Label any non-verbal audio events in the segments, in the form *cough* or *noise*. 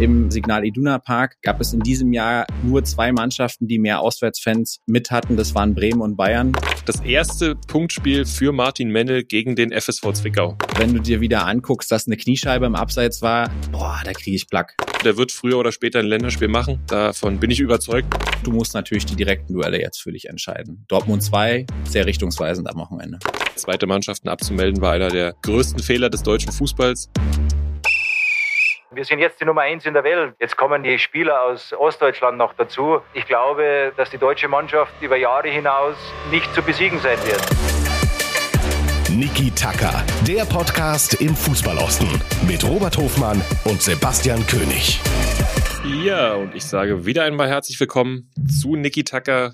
Im Signal Iduna Park gab es in diesem Jahr nur zwei Mannschaften, die mehr Auswärtsfans mit hatten. Das waren Bremen und Bayern. Das erste Punktspiel für Martin Mennel gegen den FSV Zwickau. Wenn du dir wieder anguckst, dass eine Kniescheibe im Abseits war, boah, da kriege ich Plack. Der wird früher oder später ein Länderspiel machen. Davon bin ich überzeugt. Du musst natürlich die direkten Duelle jetzt für dich entscheiden. Dortmund 2, sehr richtungsweisend am Wochenende. Zweite Mannschaften abzumelden war einer der größten Fehler des deutschen Fußballs. Wir sind jetzt die Nummer eins in der Welt. Jetzt kommen die Spieler aus Ostdeutschland noch dazu. Ich glaube, dass die deutsche Mannschaft über Jahre hinaus nicht zu besiegen sein wird. Niki Tacker, der Podcast im Fußballosten mit Robert Hofmann und Sebastian König. Ja, und ich sage wieder einmal herzlich willkommen zu Niki Tacker.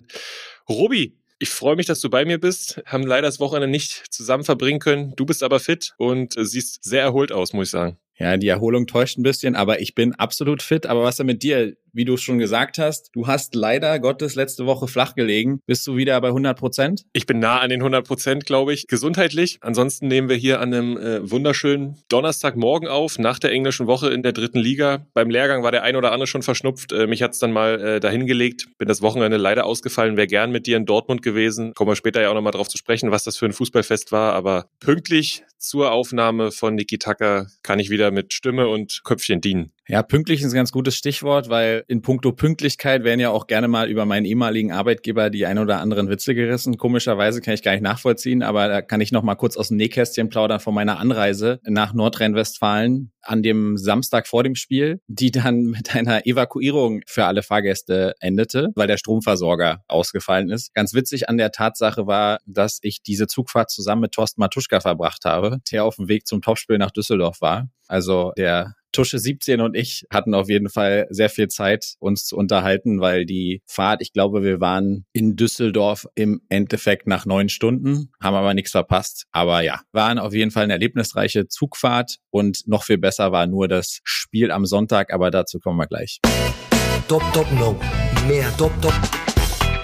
Robi, ich freue mich, dass du bei mir bist. Haben leider das Wochenende nicht zusammen verbringen können. Du bist aber fit und siehst sehr erholt aus, muss ich sagen. Ja, die Erholung täuscht ein bisschen, aber ich bin absolut fit. Aber was ist mit dir? Wie du es schon gesagt hast, du hast leider Gottes letzte Woche flach gelegen. Bist du wieder bei 100 Prozent? Ich bin nah an den 100 Prozent, glaube ich, gesundheitlich. Ansonsten nehmen wir hier an einem äh, wunderschönen Donnerstagmorgen auf, nach der englischen Woche in der dritten Liga. Beim Lehrgang war der ein oder andere schon verschnupft. Äh, mich hat's dann mal äh, dahin gelegt. Bin das Wochenende leider ausgefallen. Wäre gern mit dir in Dortmund gewesen. Kommen wir später ja auch nochmal drauf zu sprechen, was das für ein Fußballfest war. Aber pünktlich zur Aufnahme von Niki Tucker kann ich wieder mit Stimme und Köpfchen dienen. Ja, pünktlich ist ein ganz gutes Stichwort, weil in puncto Pünktlichkeit werden ja auch gerne mal über meinen ehemaligen Arbeitgeber die ein oder anderen Witze gerissen. Komischerweise kann ich gar nicht nachvollziehen, aber da kann ich noch mal kurz aus dem Nähkästchen plaudern von meiner Anreise nach Nordrhein-Westfalen an dem Samstag vor dem Spiel, die dann mit einer Evakuierung für alle Fahrgäste endete, weil der Stromversorger ausgefallen ist. Ganz witzig an der Tatsache war, dass ich diese Zugfahrt zusammen mit Thorsten Matuschka verbracht habe, der auf dem Weg zum Topspiel nach Düsseldorf war. Also der Tusche 17 und ich hatten auf jeden Fall sehr viel Zeit, uns zu unterhalten, weil die Fahrt, ich glaube, wir waren in Düsseldorf im Endeffekt nach neun Stunden, haben aber nichts verpasst. Aber ja, waren auf jeden Fall eine erlebnisreiche Zugfahrt und noch viel besser war nur das Spiel am Sonntag, aber dazu kommen wir gleich. Top, top, no. Mehr top, top.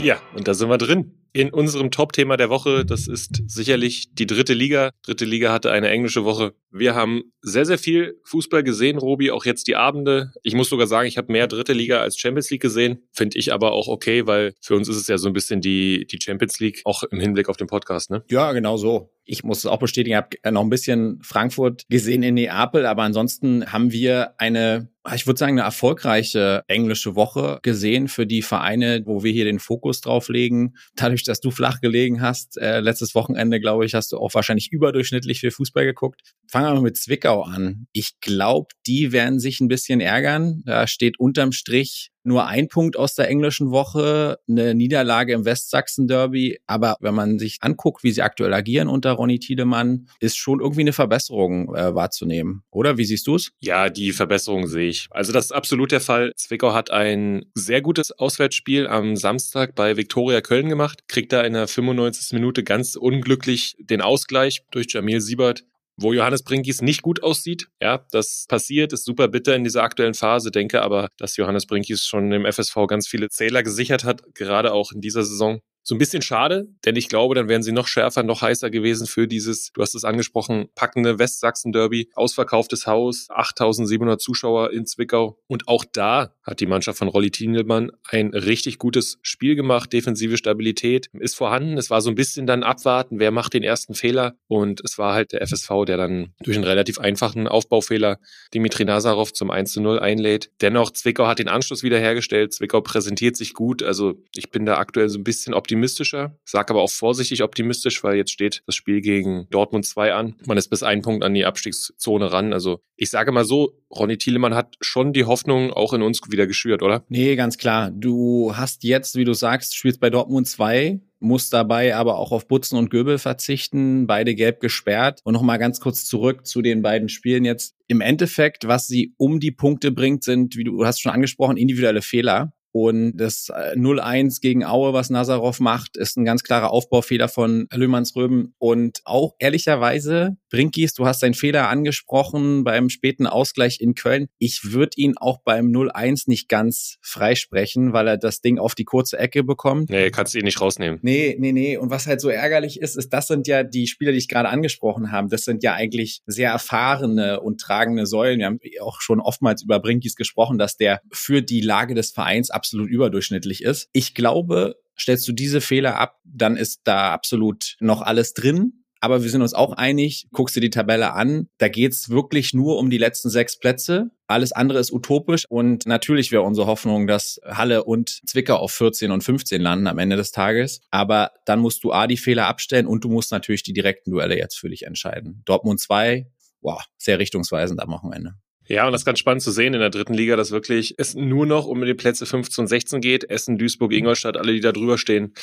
Ja, und da sind wir drin in unserem Top-Thema der Woche. Das ist sicherlich die dritte Liga. Dritte Liga hatte eine englische Woche. Wir haben sehr, sehr viel Fußball gesehen, Robi, auch jetzt die Abende. Ich muss sogar sagen, ich habe mehr dritte Liga als Champions League gesehen. Finde ich aber auch okay, weil für uns ist es ja so ein bisschen die, die Champions League, auch im Hinblick auf den Podcast, ne? Ja, genau so. Ich muss es auch bestätigen, ich habe noch ein bisschen Frankfurt gesehen in Neapel, aber ansonsten haben wir eine ich würde sagen, eine erfolgreiche englische Woche gesehen für die Vereine, wo wir hier den Fokus drauf legen. Dadurch, dass du flach gelegen hast, äh, letztes Wochenende, glaube ich, hast du auch wahrscheinlich überdurchschnittlich viel Fußball geguckt. Fangen wir mal mit Zwickau an. Ich glaube, die werden sich ein bisschen ärgern. Da steht unterm Strich nur ein Punkt aus der englischen Woche, eine Niederlage im Westsachsen-Derby. Aber wenn man sich anguckt, wie sie aktuell agieren unter Ronny Tiedemann, ist schon irgendwie eine Verbesserung äh, wahrzunehmen. Oder wie siehst du es? Ja, die Verbesserung sehe ich. Also das ist absolut der Fall. Zwickau hat ein sehr gutes Auswärtsspiel am Samstag bei Viktoria Köln gemacht, kriegt da in der 95. Minute ganz unglücklich den Ausgleich durch Jamil Siebert wo Johannes Brinkis nicht gut aussieht. Ja, das passiert, ist super bitter in dieser aktuellen Phase, denke aber, dass Johannes Brinkis schon im FSV ganz viele Zähler gesichert hat, gerade auch in dieser Saison. So ein bisschen schade, denn ich glaube, dann wären sie noch schärfer, noch heißer gewesen für dieses, du hast es angesprochen, packende Westsachsen-Derby. Ausverkauftes Haus, 8700 Zuschauer in Zwickau. Und auch da hat die Mannschaft von Rolli Tienelmann ein richtig gutes Spiel gemacht. Defensive Stabilität ist vorhanden. Es war so ein bisschen dann abwarten, wer macht den ersten Fehler. Und es war halt der FSV, der dann durch einen relativ einfachen Aufbaufehler Dimitri Nazarov zum 1 zu 0 einlädt. Dennoch, Zwickau hat den Anschluss wiederhergestellt. Zwickau präsentiert sich gut. Also ich bin da aktuell so ein bisschen optimistisch optimistischer, sage aber auch vorsichtig optimistisch, weil jetzt steht das Spiel gegen Dortmund 2 an. Man ist bis einen Punkt an die Abstiegszone ran. Also ich sage mal so, Ronny Thielemann hat schon die Hoffnung auch in uns wieder geschürt, oder? Nee, ganz klar. Du hast jetzt, wie du sagst, spielst bei Dortmund 2, muss dabei aber auch auf Butzen und Göbel verzichten, beide gelb gesperrt. Und nochmal ganz kurz zurück zu den beiden Spielen jetzt. Im Endeffekt, was sie um die Punkte bringt, sind, wie du hast schon angesprochen, individuelle Fehler. Und das 0-1 äh, gegen Aue, was Nazarov macht, ist ein ganz klarer Aufbaufehler von Löhmanns Röben. Und auch ehrlicherweise Brinkis, du hast deinen Fehler angesprochen beim späten Ausgleich in Köln. Ich würde ihn auch beim 0-1 nicht ganz freisprechen, weil er das Ding auf die kurze Ecke bekommt. Nee, kannst du ihn nicht rausnehmen. Nee, nee, nee. Und was halt so ärgerlich ist, ist, das sind ja die Spieler, die ich gerade angesprochen habe. Das sind ja eigentlich sehr erfahrene und tragende Säulen. Wir haben auch schon oftmals über Brinkis gesprochen, dass der für die Lage des Vereins absolut überdurchschnittlich ist. Ich glaube, stellst du diese Fehler ab, dann ist da absolut noch alles drin. Aber wir sind uns auch einig, guckst du die Tabelle an, da geht's wirklich nur um die letzten sechs Plätze. Alles andere ist utopisch und natürlich wäre unsere Hoffnung, dass Halle und Zwickau auf 14 und 15 landen am Ende des Tages. Aber dann musst du A, die Fehler abstellen und du musst natürlich die direkten Duelle jetzt für dich entscheiden. Dortmund 2, wow, sehr richtungsweisend am Wochenende. Ja, und das ist ganz spannend zu sehen in der dritten Liga, dass wirklich es nur noch um die Plätze 15 und 16 geht. Essen, Duisburg, Ingolstadt, alle, die da drüber stehen,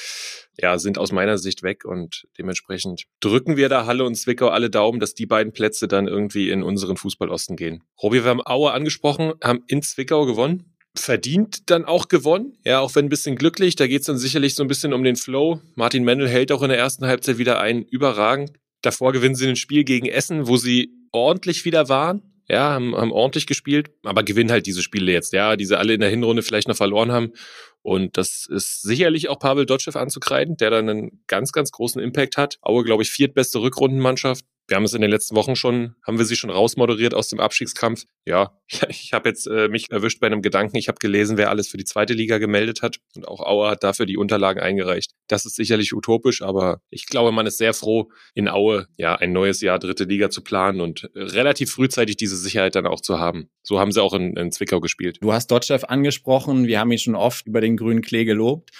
ja, sind aus meiner Sicht weg und dementsprechend drücken wir da Halle und Zwickau alle Daumen, dass die beiden Plätze dann irgendwie in unseren Fußballosten gehen. Robbie, wir haben Aue angesprochen, haben in Zwickau gewonnen verdient dann auch gewonnen. Ja, auch wenn ein bisschen glücklich. Da geht es dann sicherlich so ein bisschen um den Flow. Martin Mendel hält auch in der ersten Halbzeit wieder ein. Überragend. Davor gewinnen sie ein Spiel gegen Essen, wo sie ordentlich wieder waren ja, haben, haben ordentlich gespielt, aber gewinnen halt diese Spiele jetzt, ja, die sie alle in der Hinrunde vielleicht noch verloren haben. Und das ist sicherlich auch Pavel Dotschew anzukreiden, der dann einen ganz, ganz großen Impact hat. Aue, glaube ich, viertbeste Rückrundenmannschaft, wir haben es in den letzten Wochen schon, haben wir sie schon rausmoderiert aus dem Abstiegskampf. *laughs* Ja, ich habe jetzt äh, mich erwischt bei einem Gedanken. Ich habe gelesen, wer alles für die zweite Liga gemeldet hat und auch Aue hat dafür die Unterlagen eingereicht. Das ist sicherlich utopisch, aber ich glaube, man ist sehr froh, in Aue ja ein neues Jahr dritte Liga zu planen und relativ frühzeitig diese Sicherheit dann auch zu haben. So haben sie auch in, in Zwickau gespielt. Du hast Dotchev angesprochen. Wir haben ihn schon oft über den grünen Klee gelobt.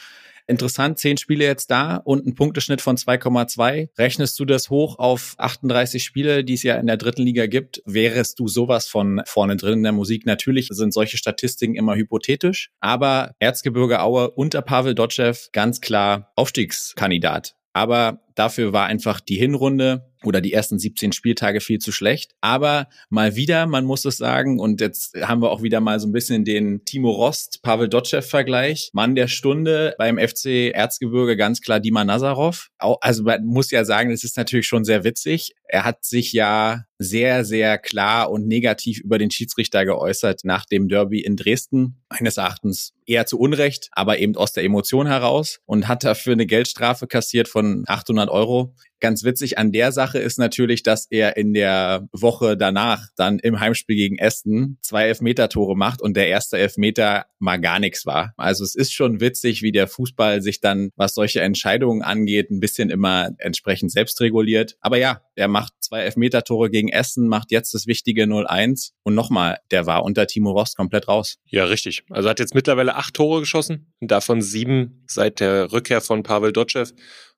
Interessant, zehn Spiele jetzt da und ein Punkteschnitt von 2,2. Rechnest du das hoch auf 38 Spiele, die es ja in der dritten Liga gibt, wärest du sowas von vorne drin in der Musik. Natürlich sind solche Statistiken immer hypothetisch, aber Erzgebirge Aue unter Pavel Dotschew ganz klar Aufstiegskandidat. Aber dafür war einfach die Hinrunde oder die ersten 17 Spieltage viel zu schlecht. Aber mal wieder, man muss es sagen, und jetzt haben wir auch wieder mal so ein bisschen den Timo Rost, Pavel Dotschew-Vergleich. Mann der Stunde beim FC Erzgebirge ganz klar Dima Nazarov. Also man muss ja sagen, das ist natürlich schon sehr witzig. Er hat sich ja sehr, sehr klar und negativ über den Schiedsrichter geäußert nach dem Derby in Dresden. Meines Erachtens eher zu Unrecht, aber eben aus der Emotion heraus und hat dafür eine Geldstrafe kassiert von 800 Euro. Ganz witzig an der Sache ist natürlich, dass er in der Woche danach dann im Heimspiel gegen Essen zwei Elfmeter-Tore macht und der erste Elfmeter mal gar nichts war. Also es ist schon witzig, wie der Fußball sich dann, was solche Entscheidungen angeht, ein bisschen immer entsprechend selbst reguliert. Aber ja, er macht zwei Elfmeter-Tore gegen Essen, macht jetzt das wichtige 0-1 und nochmal, der war unter Timo Rost komplett raus. Ja, richtig. Also hat jetzt mittlerweile acht Tore geschossen, davon sieben seit der Rückkehr von Pavel Dotschew.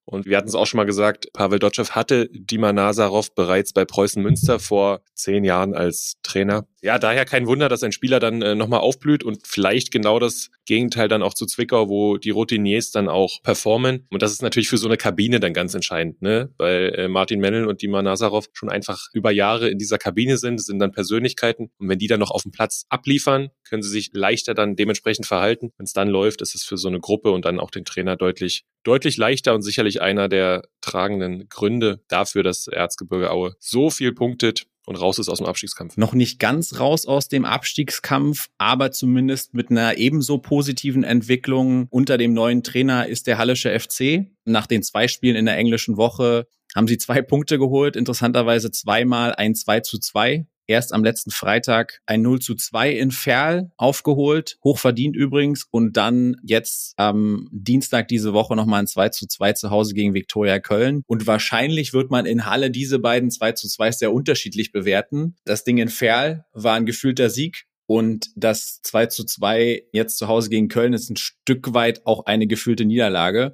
Und wir hatten es auch schon mal gesagt, Pavel Dotschew hatte Dima Nazarov bereits bei Preußen Münster vor zehn Jahren als Trainer. Ja, daher kein Wunder, dass ein Spieler dann äh, nochmal aufblüht und vielleicht genau das Gegenteil dann auch zu Zwickau, wo die Routiniers dann auch performen. Und das ist natürlich für so eine Kabine dann ganz entscheidend, ne? Weil äh, Martin Mennel und Dima Nazarov schon einfach über Jahre in dieser Kabine sind, sind dann Persönlichkeiten. Und wenn die dann noch auf dem Platz abliefern, können sie sich leichter dann dementsprechend verhalten. Wenn es dann läuft, ist es für so eine Gruppe und dann auch den Trainer deutlich, deutlich leichter und sicherlich einer der tragenden Gründe dafür, dass Erzgebirge Aue so viel punktet und raus ist aus dem Abstiegskampf. Noch nicht ganz raus aus dem Abstiegskampf, aber zumindest mit einer ebenso positiven Entwicklung. Unter dem neuen Trainer ist der Hallische FC. Nach den zwei Spielen in der englischen Woche haben sie zwei Punkte geholt, interessanterweise zweimal ein 2 zu 2 erst am letzten Freitag ein 0 zu 2 in Ferl aufgeholt, hochverdient übrigens, und dann jetzt am Dienstag diese Woche nochmal ein 2 zu 2 zu Hause gegen Viktoria Köln. Und wahrscheinlich wird man in Halle diese beiden 2 zu 2 sehr unterschiedlich bewerten. Das Ding in Ferl war ein gefühlter Sieg. Und das 2 zu 2 jetzt zu Hause gegen Köln ist ein Stück weit auch eine gefühlte Niederlage.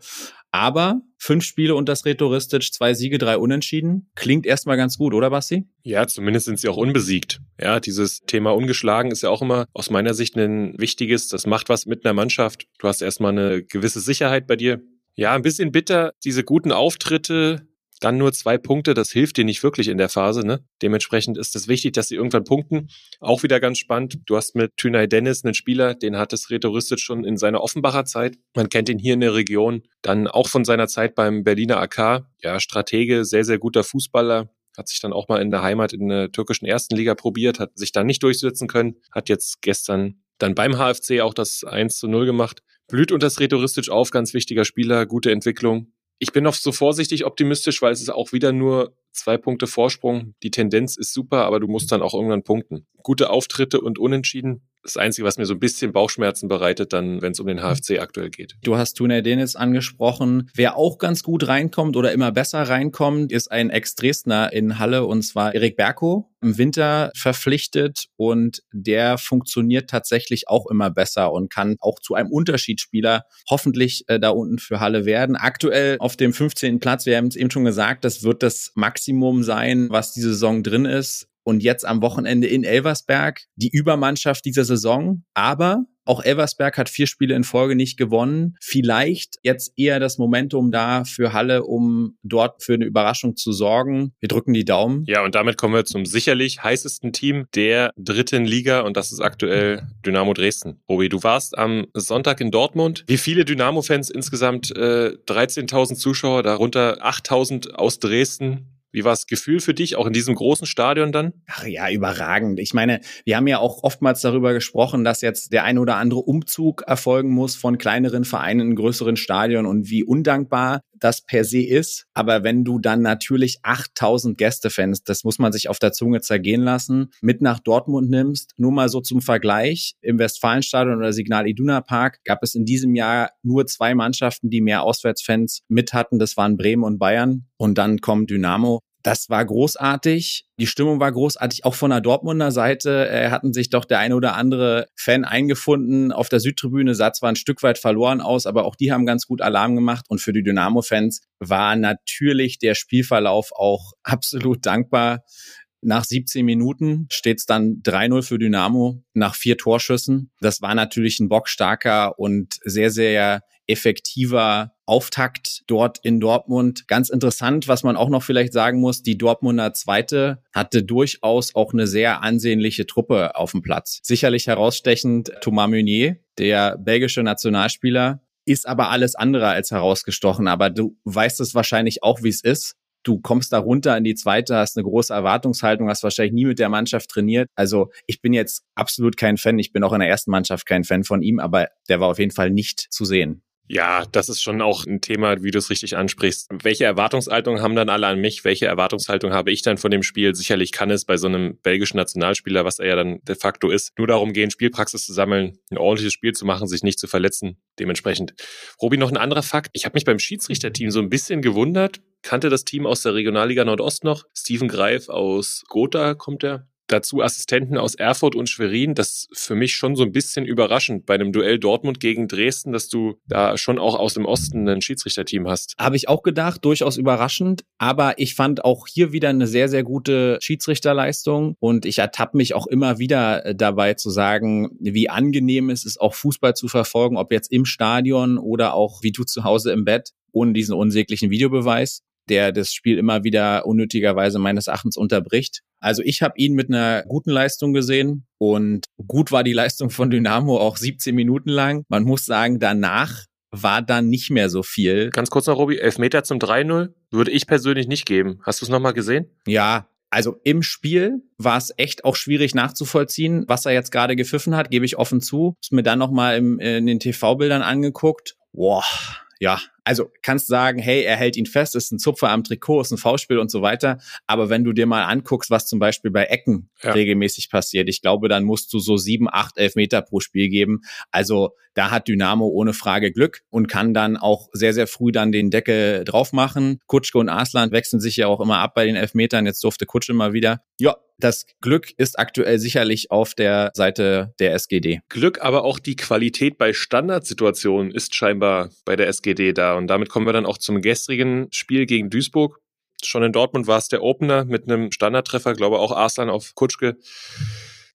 Aber fünf Spiele und das Retouristisch, zwei Siege, drei Unentschieden. Klingt erstmal ganz gut, oder Basti? Ja, zumindest sind sie auch unbesiegt. Ja, dieses Thema ungeschlagen ist ja auch immer aus meiner Sicht ein wichtiges. Das macht was mit einer Mannschaft. Du hast erstmal eine gewisse Sicherheit bei dir. Ja, ein bisschen bitter, diese guten Auftritte dann nur zwei Punkte, das hilft dir nicht wirklich in der Phase. Ne? Dementsprechend ist es wichtig, dass sie irgendwann punkten. Auch wieder ganz spannend. Du hast mit Tünay Dennis einen Spieler, den hat es Rhetoristik schon in seiner Offenbacher Zeit. Man kennt ihn hier in der Region. Dann auch von seiner Zeit beim Berliner AK. Ja, Stratege, sehr, sehr guter Fußballer hat sich dann auch mal in der Heimat in der türkischen ersten Liga probiert, hat sich dann nicht durchsetzen können, hat jetzt gestern dann beim HFC auch das 1 zu 0 gemacht. Blüht unter Sretoristisch auf, ganz wichtiger Spieler, gute Entwicklung. Ich bin noch so vorsichtig optimistisch, weil es ist auch wieder nur zwei Punkte Vorsprung. Die Tendenz ist super, aber du musst dann auch irgendwann punkten. Gute Auftritte und Unentschieden das Einzige, was mir so ein bisschen Bauchschmerzen bereitet, dann, wenn es um den HFC aktuell geht. Du hast Tuna Dennis angesprochen. Wer auch ganz gut reinkommt oder immer besser reinkommt, ist ein Ex-Dresdner in Halle und zwar Erik Berko. Im Winter verpflichtet und der funktioniert tatsächlich auch immer besser und kann auch zu einem Unterschiedsspieler hoffentlich äh, da unten für Halle werden. Aktuell auf dem 15. Platz, wir haben es eben schon gesagt, das wird das Maximum sein, was die Saison drin ist und jetzt am Wochenende in Elversberg die Übermannschaft dieser Saison. Aber auch Elversberg hat vier Spiele in Folge nicht gewonnen. Vielleicht jetzt eher das Momentum da für Halle, um dort für eine Überraschung zu sorgen. Wir drücken die Daumen. Ja, und damit kommen wir zum sicherlich heißesten Team der dritten Liga und das ist aktuell Dynamo Dresden. Robi, du warst am Sonntag in Dortmund. Wie viele Dynamo-Fans insgesamt? Äh, 13.000 Zuschauer, darunter 8.000 aus Dresden. Wie war das Gefühl für dich, auch in diesem großen Stadion dann? Ach ja, überragend. Ich meine, wir haben ja auch oftmals darüber gesprochen, dass jetzt der ein oder andere Umzug erfolgen muss von kleineren Vereinen in größeren Stadion und wie undankbar das per se ist. Aber wenn du dann natürlich 8000 Gästefans, das muss man sich auf der Zunge zergehen lassen, mit nach Dortmund nimmst, nur mal so zum Vergleich, im Westfalenstadion oder Signal Iduna Park gab es in diesem Jahr nur zwei Mannschaften, die mehr Auswärtsfans mit hatten. Das waren Bremen und Bayern. Und dann kommt Dynamo. Das war großartig. Die Stimmung war großartig. Auch von der Dortmunder Seite äh, hatten sich doch der eine oder andere Fan eingefunden. Auf der Südtribüne sah zwar ein Stück weit verloren aus, aber auch die haben ganz gut Alarm gemacht. Und für die Dynamo-Fans war natürlich der Spielverlauf auch *laughs* absolut dankbar. Nach 17 Minuten steht es dann 3-0 für Dynamo nach vier Torschüssen. Das war natürlich ein bockstarker und sehr, sehr effektiver Auftakt dort in Dortmund. Ganz interessant, was man auch noch vielleicht sagen muss, die Dortmunder Zweite hatte durchaus auch eine sehr ansehnliche Truppe auf dem Platz. Sicherlich herausstechend Thomas Meunier, der belgische Nationalspieler, ist aber alles andere als herausgestochen. Aber du weißt es wahrscheinlich auch, wie es ist. Du kommst da runter in die zweite, hast eine große Erwartungshaltung, hast wahrscheinlich nie mit der Mannschaft trainiert. Also ich bin jetzt absolut kein Fan. Ich bin auch in der ersten Mannschaft kein Fan von ihm, aber der war auf jeden Fall nicht zu sehen. Ja, das ist schon auch ein Thema, wie du es richtig ansprichst. Welche Erwartungshaltung haben dann alle an mich? Welche Erwartungshaltung habe ich dann von dem Spiel? Sicherlich kann es bei so einem belgischen Nationalspieler, was er ja dann de facto ist, nur darum gehen, Spielpraxis zu sammeln, ein ordentliches Spiel zu machen, sich nicht zu verletzen. Dementsprechend. Robi, noch ein anderer Fakt. Ich habe mich beim Schiedsrichterteam so ein bisschen gewundert. Kannte das Team aus der Regionalliga Nordost noch. Steven Greif aus Gotha kommt er dazu Assistenten aus Erfurt und Schwerin. Das ist für mich schon so ein bisschen überraschend bei einem Duell Dortmund gegen Dresden, dass du da schon auch aus dem Osten ein Schiedsrichterteam hast. Habe ich auch gedacht, durchaus überraschend. Aber ich fand auch hier wieder eine sehr, sehr gute Schiedsrichterleistung. Und ich ertappe mich auch immer wieder äh, dabei zu sagen, wie angenehm es ist, auch Fußball zu verfolgen, ob jetzt im Stadion oder auch wie du zu Hause im Bett ohne diesen unsäglichen Videobeweis der das Spiel immer wieder unnötigerweise meines Erachtens unterbricht. Also ich habe ihn mit einer guten Leistung gesehen und gut war die Leistung von Dynamo auch 17 Minuten lang. Man muss sagen, danach war dann nicht mehr so viel. Ganz kurz noch, Robi, Elfmeter zum 3-0 würde ich persönlich nicht geben. Hast du es nochmal gesehen? Ja, also im Spiel war es echt auch schwierig nachzuvollziehen, was er jetzt gerade gepfiffen hat, gebe ich offen zu. Ist mir dann nochmal in den TV-Bildern angeguckt. Boah, ja, also kannst sagen, hey, er hält ihn fest, ist ein Zupfer am Trikot, ist ein V-Spiel und so weiter. Aber wenn du dir mal anguckst, was zum Beispiel bei Ecken ja. regelmäßig passiert, ich glaube, dann musst du so sieben, acht, elf Meter pro Spiel geben. Also da hat Dynamo ohne Frage Glück und kann dann auch sehr, sehr früh dann den Deckel drauf machen. Kutschke und Arslan wechseln sich ja auch immer ab bei den Elfmetern. Jetzt durfte Kutsche mal wieder. Ja, das Glück ist aktuell sicherlich auf der Seite der SGD. Glück, aber auch die Qualität bei Standardsituationen ist scheinbar bei der SGD da. Und damit kommen wir dann auch zum gestrigen Spiel gegen Duisburg. Schon in Dortmund war es der Opener mit einem Standardtreffer, glaube auch Arslan auf Kutschke.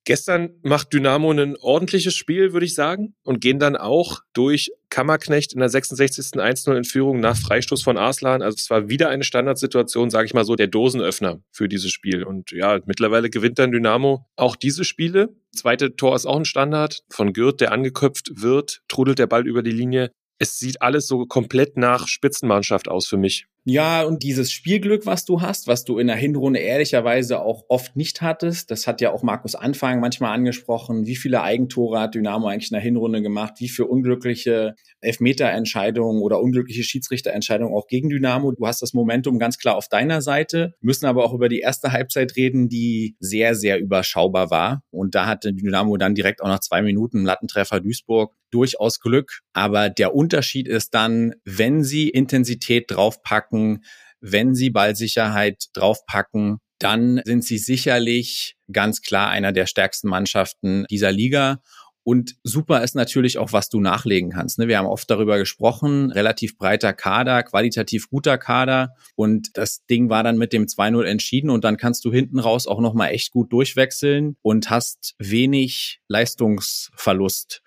Gestern macht Dynamo ein ordentliches Spiel, würde ich sagen, und gehen dann auch durch Kammerknecht in der 66. 1-0 in Führung nach Freistoß von Arslan. Also es war wieder eine Standardsituation, sage ich mal so, der Dosenöffner für dieses Spiel. Und ja, mittlerweile gewinnt dann Dynamo auch diese Spiele. Zweite Tor ist auch ein Standard von Gürt, der angeköpft wird, trudelt der Ball über die Linie es sieht alles so komplett nach Spitzenmannschaft aus für mich. Ja, und dieses Spielglück, was du hast, was du in der Hinrunde ehrlicherweise auch oft nicht hattest, das hat ja auch Markus Anfang manchmal angesprochen. Wie viele Eigentore hat Dynamo eigentlich in der Hinrunde gemacht? Wie viele unglückliche Elfmeterentscheidungen oder unglückliche Schiedsrichterentscheidungen auch gegen Dynamo? Du hast das Momentum ganz klar auf deiner Seite, müssen aber auch über die erste Halbzeit reden, die sehr, sehr überschaubar war. Und da hatte Dynamo dann direkt auch nach zwei Minuten Lattentreffer Duisburg durchaus Glück. Aber der Unterschied ist dann, wenn sie Intensität draufpacken, wenn sie Ballsicherheit draufpacken, dann sind sie sicherlich ganz klar einer der stärksten Mannschaften dieser Liga. Und super ist natürlich auch, was du nachlegen kannst. Ne? Wir haben oft darüber gesprochen, relativ breiter Kader, qualitativ guter Kader. Und das Ding war dann mit dem 2-0 entschieden. Und dann kannst du hinten raus auch nochmal echt gut durchwechseln und hast wenig Leistungsverlust.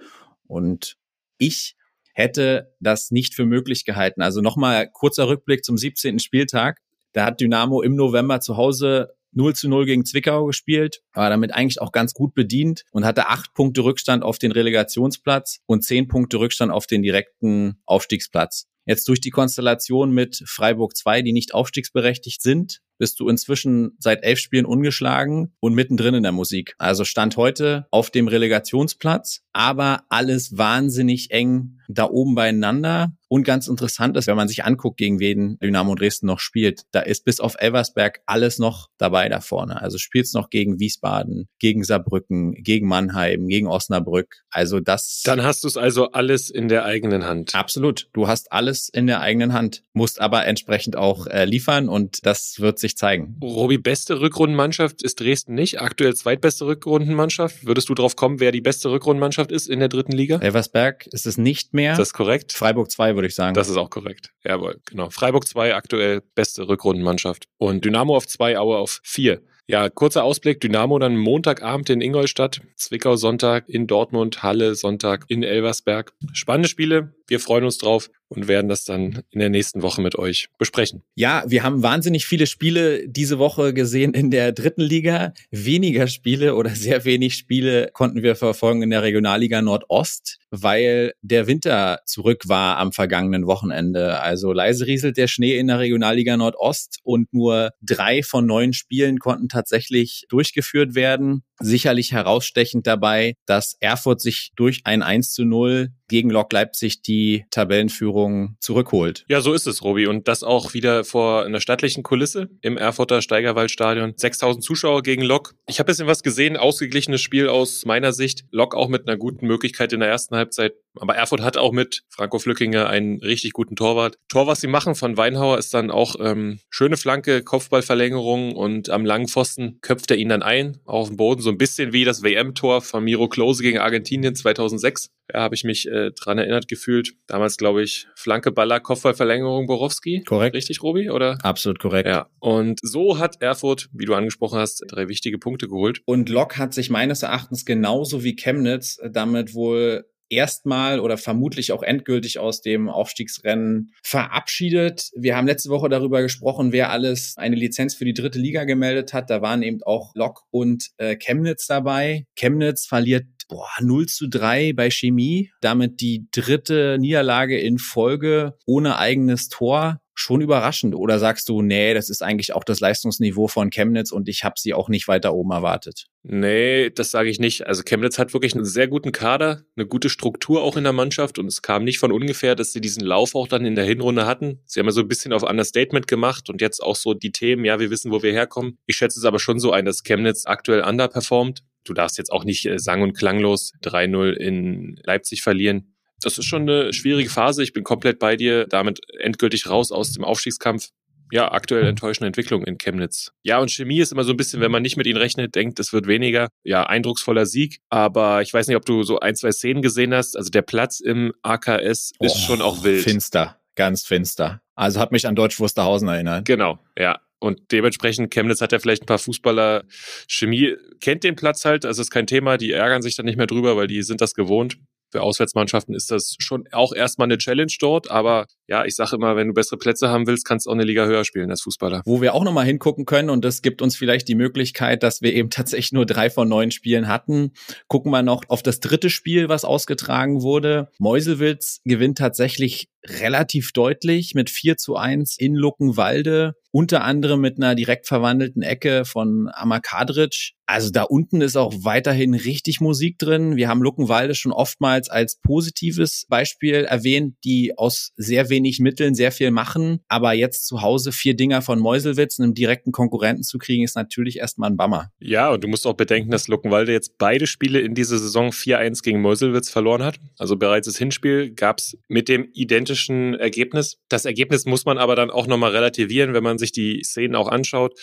Und ich hätte das nicht für möglich gehalten. Also nochmal kurzer Rückblick zum 17. Spieltag. Da hat Dynamo im November zu Hause 0 zu 0 gegen Zwickau gespielt, war damit eigentlich auch ganz gut bedient und hatte acht Punkte Rückstand auf den Relegationsplatz und zehn Punkte Rückstand auf den direkten Aufstiegsplatz. Jetzt durch die Konstellation mit Freiburg 2, die nicht aufstiegsberechtigt sind, bist du inzwischen seit elf Spielen ungeschlagen und mittendrin in der Musik. Also stand heute auf dem Relegationsplatz, aber alles wahnsinnig eng da oben beieinander. Und ganz interessant ist, wenn man sich anguckt, gegen wen Dynamo Dresden noch spielt, da ist bis auf Elversberg alles noch dabei da vorne. Also spielst noch gegen Wiesbaden, gegen Saarbrücken, gegen Mannheim, gegen Osnabrück. Also das. Dann hast du es also alles in der eigenen Hand. Absolut. Du hast alles in der eigenen Hand, musst aber entsprechend auch äh, liefern und das wird sich zeigen. Robi, beste Rückrundenmannschaft ist Dresden nicht. Aktuell zweitbeste Rückrundenmannschaft. Würdest du drauf kommen, wer die beste Rückrundenmannschaft ist in der dritten Liga? Elversberg ist es nicht mehr. Ist das korrekt? Freiburg 2 würde ich sagen. Das ist auch korrekt. Jawohl, genau. Freiburg 2 aktuell beste Rückrundenmannschaft. Und Dynamo auf 2, Aue auf 4. Ja, kurzer Ausblick. Dynamo dann Montagabend in Ingolstadt, Zwickau Sonntag in Dortmund, Halle Sonntag in Elversberg. Spannende Spiele. Wir freuen uns drauf und werden das dann in der nächsten Woche mit euch besprechen. Ja, wir haben wahnsinnig viele Spiele diese Woche gesehen in der dritten Liga. Weniger Spiele oder sehr wenig Spiele konnten wir verfolgen in der Regionalliga Nordost, weil der Winter zurück war am vergangenen Wochenende. Also leise rieselt der Schnee in der Regionalliga Nordost und nur drei von neun Spielen konnten tatsächlich durchgeführt werden. Sicherlich herausstechend dabei, dass Erfurt sich durch ein 1 zu 0 gegen Lok Leipzig die Tabellenführung zurückholt. Ja, so ist es, Robi. Und das auch wieder vor einer stattlichen Kulisse im Erfurter Steigerwaldstadion. 6000 Zuschauer gegen Lok. Ich habe bisschen was gesehen, ausgeglichenes Spiel aus meiner Sicht. Lok auch mit einer guten Möglichkeit in der ersten Halbzeit. Aber Erfurt hat auch mit Franco Flückinger einen richtig guten Torwart. Tor, was sie machen von Weinhauer, ist dann auch ähm, schöne Flanke, Kopfballverlängerung und am langen Pfosten köpft er ihn dann ein auf dem Boden. So ein bisschen wie das WM-Tor von Miro Klose gegen Argentinien 2006. Da habe ich mich äh, dran erinnert gefühlt. Damals, glaube ich, Flanke, Baller, Kopfballverlängerung, Borowski. Korrekt. Richtig, Robi, oder? Absolut korrekt. Ja. Und so hat Erfurt, wie du angesprochen hast, drei wichtige Punkte geholt. Und Lok hat sich meines Erachtens genauso wie Chemnitz damit wohl erstmal oder vermutlich auch endgültig aus dem Aufstiegsrennen verabschiedet. Wir haben letzte Woche darüber gesprochen, wer alles eine Lizenz für die dritte Liga gemeldet hat. Da waren eben auch Lok und äh, Chemnitz dabei. Chemnitz verliert boah, 0 zu 3 bei Chemie, damit die dritte Niederlage in Folge ohne eigenes Tor schon überraschend? Oder sagst du, nee, das ist eigentlich auch das Leistungsniveau von Chemnitz und ich habe sie auch nicht weiter oben erwartet? Nee, das sage ich nicht. Also Chemnitz hat wirklich einen sehr guten Kader, eine gute Struktur auch in der Mannschaft und es kam nicht von ungefähr, dass sie diesen Lauf auch dann in der Hinrunde hatten. Sie haben ja so ein bisschen auf Understatement gemacht und jetzt auch so die Themen, ja, wir wissen, wo wir herkommen. Ich schätze es aber schon so ein, dass Chemnitz aktuell underperformt. Du darfst jetzt auch nicht äh, sang- und klanglos 3-0 in Leipzig verlieren das ist schon eine schwierige Phase. Ich bin komplett bei dir, damit endgültig raus aus dem Aufstiegskampf. Ja, aktuell enttäuschende Entwicklung in Chemnitz. Ja, und Chemie ist immer so ein bisschen, wenn man nicht mit ihnen rechnet, denkt, es wird weniger. Ja, eindrucksvoller Sieg. Aber ich weiß nicht, ob du so ein, zwei Szenen gesehen hast. Also der Platz im AKS ist oh, schon auch wild. Finster, ganz finster. Also hat mich an Deutsch Wusterhausen erinnert. Genau, ja. Und dementsprechend, Chemnitz hat ja vielleicht ein paar Fußballer. Chemie kennt den Platz halt, also ist kein Thema. Die ärgern sich dann nicht mehr drüber, weil die sind das gewohnt für Auswärtsmannschaften ist das schon auch erstmal eine Challenge dort. Aber ja, ich sage immer, wenn du bessere Plätze haben willst, kannst du auch eine Liga höher spielen als Fußballer. Wo wir auch nochmal hingucken können und das gibt uns vielleicht die Möglichkeit, dass wir eben tatsächlich nur drei von neun Spielen hatten. Gucken wir noch auf das dritte Spiel, was ausgetragen wurde. Meuselwitz gewinnt tatsächlich relativ deutlich mit 4 zu 1 in Luckenwalde unter anderem mit einer direkt verwandelten Ecke von Amakadric. Also da unten ist auch weiterhin richtig Musik drin. Wir haben Luckenwalde schon oftmals als positives Beispiel erwähnt, die aus sehr wenig Mitteln sehr viel machen. Aber jetzt zu Hause vier Dinger von Meuselwitz, einem direkten Konkurrenten zu kriegen, ist natürlich erstmal ein Bammer. Ja, und du musst auch bedenken, dass Luckenwalde jetzt beide Spiele in dieser Saison 4-1 gegen Meuselwitz verloren hat. Also bereits das Hinspiel gab es mit dem identischen Ergebnis. Das Ergebnis muss man aber dann auch nochmal relativieren, wenn man sich die Szenen auch anschaut.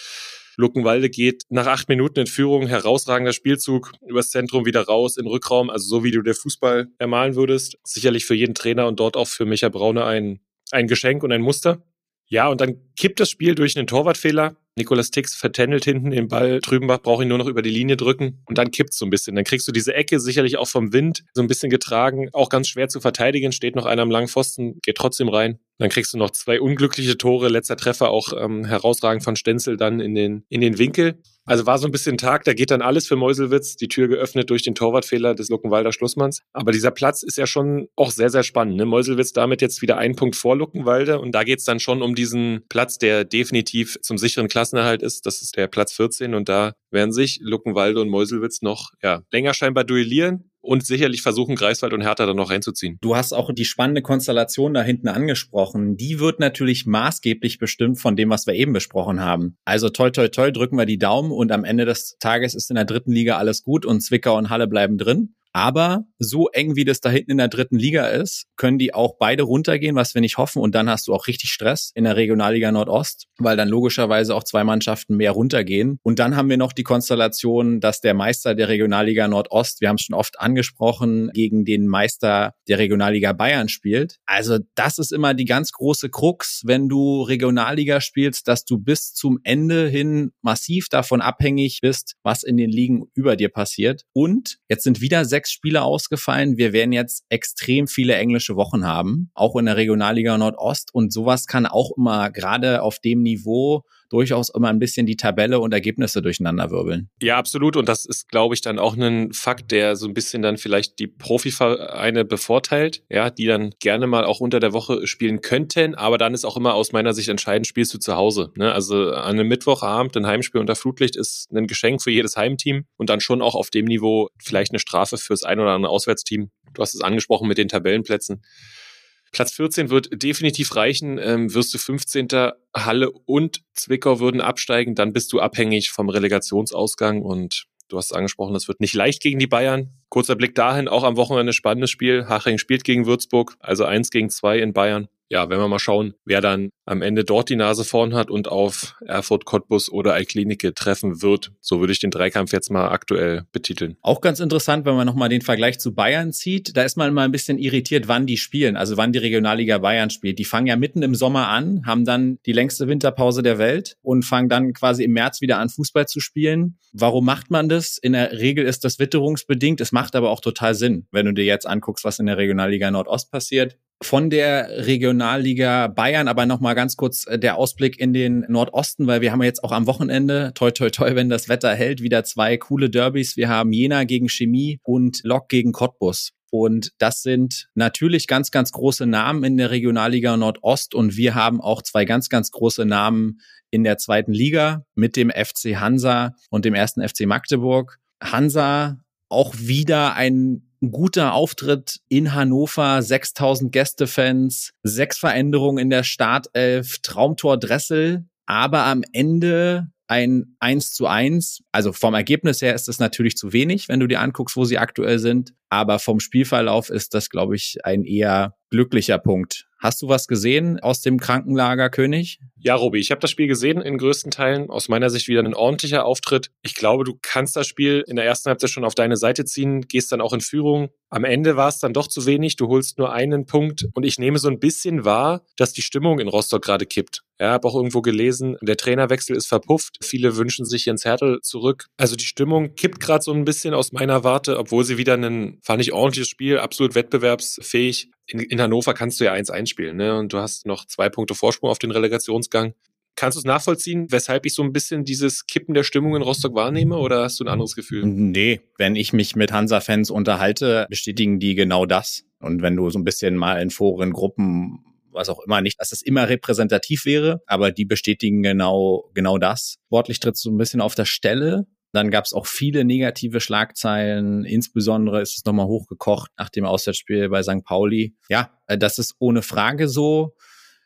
Luckenwalde geht nach acht Minuten in Führung, herausragender Spielzug, übers Zentrum wieder raus, in Rückraum, also so wie du der Fußball ermalen würdest. Sicherlich für jeden Trainer und dort auch für Micha Braune ein, ein Geschenk und ein Muster. Ja, und dann kippt das Spiel durch einen Torwartfehler. Nikolas Tix vertändelt hinten den Ball. Trübenbach braucht ihn nur noch über die Linie drücken und dann kippt so ein bisschen. Dann kriegst du diese Ecke sicherlich auch vom Wind so ein bisschen getragen. Auch ganz schwer zu verteidigen. Steht noch einer am langen Pfosten, geht trotzdem rein. Dann kriegst du noch zwei unglückliche Tore. Letzter Treffer auch ähm, herausragend von Stenzel dann in den, in den Winkel. Also war so ein bisschen Tag, da geht dann alles für Meuselwitz, die Tür geöffnet durch den Torwartfehler des Luckenwalder Schlussmanns. Aber dieser Platz ist ja schon auch sehr, sehr spannend. Ne? Meuselwitz damit jetzt wieder einen Punkt vor Luckenwalde und da geht's dann schon um diesen Platz, der definitiv zum sicheren Klassenerhalt ist. Das ist der Platz 14 und da werden sich Luckenwalde und Meuselwitz noch ja, länger scheinbar duellieren und sicherlich versuchen, Greifswald und Hertha dann noch reinzuziehen. Du hast auch die spannende Konstellation da hinten angesprochen. Die wird natürlich maßgeblich bestimmt von dem, was wir eben besprochen haben. Also toi toi toi drücken wir die Daumen und am Ende des Tages ist in der dritten Liga alles gut und Zwickau und Halle bleiben drin. Aber so eng wie das da hinten in der dritten Liga ist, können die auch beide runtergehen, was wir nicht hoffen. Und dann hast du auch richtig Stress in der Regionalliga Nordost, weil dann logischerweise auch zwei Mannschaften mehr runtergehen. Und dann haben wir noch die Konstellation, dass der Meister der Regionalliga Nordost, wir haben es schon oft angesprochen, gegen den Meister der Regionalliga Bayern spielt. Also das ist immer die ganz große Krux, wenn du Regionalliga spielst, dass du bis zum Ende hin massiv davon abhängig bist, was in den Ligen über dir passiert. Und jetzt sind wieder sechs sechs Spiele ausgefallen. Wir werden jetzt extrem viele englische Wochen haben, auch in der Regionalliga Nordost. Und sowas kann auch immer gerade auf dem Niveau durchaus immer ein bisschen die Tabelle und Ergebnisse durcheinander wirbeln. Ja, absolut. Und das ist, glaube ich, dann auch ein Fakt, der so ein bisschen dann vielleicht die Profivereine bevorteilt, ja, die dann gerne mal auch unter der Woche spielen könnten. Aber dann ist auch immer aus meiner Sicht entscheidend, spielst du zu Hause. Ne? Also an einem Mittwochabend ein Heimspiel unter Flutlicht ist ein Geschenk für jedes Heimteam und dann schon auch auf dem Niveau vielleicht eine Strafe fürs ein oder andere Auswärtsteam. Du hast es angesprochen mit den Tabellenplätzen. Platz 14 wird definitiv reichen. Ähm, wirst du 15. Halle und Zwickau würden absteigen, dann bist du abhängig vom Relegationsausgang und du hast angesprochen, das wird nicht leicht gegen die Bayern. Kurzer Blick dahin, auch am Wochenende spannendes Spiel. Haching spielt gegen Würzburg, also eins gegen zwei in Bayern ja, wenn wir mal schauen, wer dann am Ende dort die Nase vorn hat und auf Erfurt, Cottbus oder Alklinike treffen wird. So würde ich den Dreikampf jetzt mal aktuell betiteln. Auch ganz interessant, wenn man nochmal den Vergleich zu Bayern zieht. Da ist man mal ein bisschen irritiert, wann die spielen, also wann die Regionalliga Bayern spielt. Die fangen ja mitten im Sommer an, haben dann die längste Winterpause der Welt und fangen dann quasi im März wieder an, Fußball zu spielen. Warum macht man das? In der Regel ist das witterungsbedingt. Es macht aber auch total Sinn, wenn du dir jetzt anguckst, was in der Regionalliga Nordost passiert von der Regionalliga Bayern, aber nochmal ganz kurz äh, der Ausblick in den Nordosten, weil wir haben jetzt auch am Wochenende, toi toi toi, wenn das Wetter hält, wieder zwei coole Derbys. Wir haben Jena gegen Chemie und Lok gegen Cottbus. Und das sind natürlich ganz, ganz große Namen in der Regionalliga Nordost. Und wir haben auch zwei ganz, ganz große Namen in der zweiten Liga mit dem FC Hansa und dem ersten FC Magdeburg. Hansa auch wieder ein guter Auftritt in Hannover, 6000 Gästefans, sechs Veränderungen in der Startelf, Traumtor Dressel, aber am Ende ein 1 zu 1. Also vom Ergebnis her ist es natürlich zu wenig, wenn du dir anguckst, wo sie aktuell sind. Aber vom Spielverlauf ist das, glaube ich, ein eher glücklicher Punkt. Hast du was gesehen aus dem Krankenlager König? Ja, Robi, ich habe das Spiel gesehen in größten Teilen. Aus meiner Sicht wieder ein ordentlicher Auftritt. Ich glaube, du kannst das Spiel in der ersten Halbzeit schon auf deine Seite ziehen, gehst dann auch in Führung. Am Ende war es dann doch zu wenig. Du holst nur einen Punkt und ich nehme so ein bisschen wahr, dass die Stimmung in Rostock gerade kippt. Ja, habe auch irgendwo gelesen, der Trainerwechsel ist verpufft. Viele wünschen sich Jens Hertel zurück. Also die Stimmung kippt gerade so ein bisschen aus meiner Warte, obwohl sie wieder ein, fand ich, ordentliches Spiel, absolut wettbewerbsfähig. In, in Hannover kannst du ja eins einspielen, ne? Und du hast noch zwei Punkte Vorsprung auf den Relegationsgang. Kannst du es nachvollziehen, weshalb ich so ein bisschen dieses Kippen der Stimmung in Rostock wahrnehme oder hast du ein anderes Gefühl? Nee, wenn ich mich mit Hansa-Fans unterhalte, bestätigen die genau das. Und wenn du so ein bisschen mal in Foren, Gruppen was auch immer, nicht, dass das immer repräsentativ wäre, aber die bestätigen genau, genau das. Sportlich tritt so ein bisschen auf der Stelle. Dann gab es auch viele negative Schlagzeilen. Insbesondere ist es nochmal hochgekocht nach dem Auswärtsspiel bei St. Pauli. Ja, äh, das ist ohne Frage so.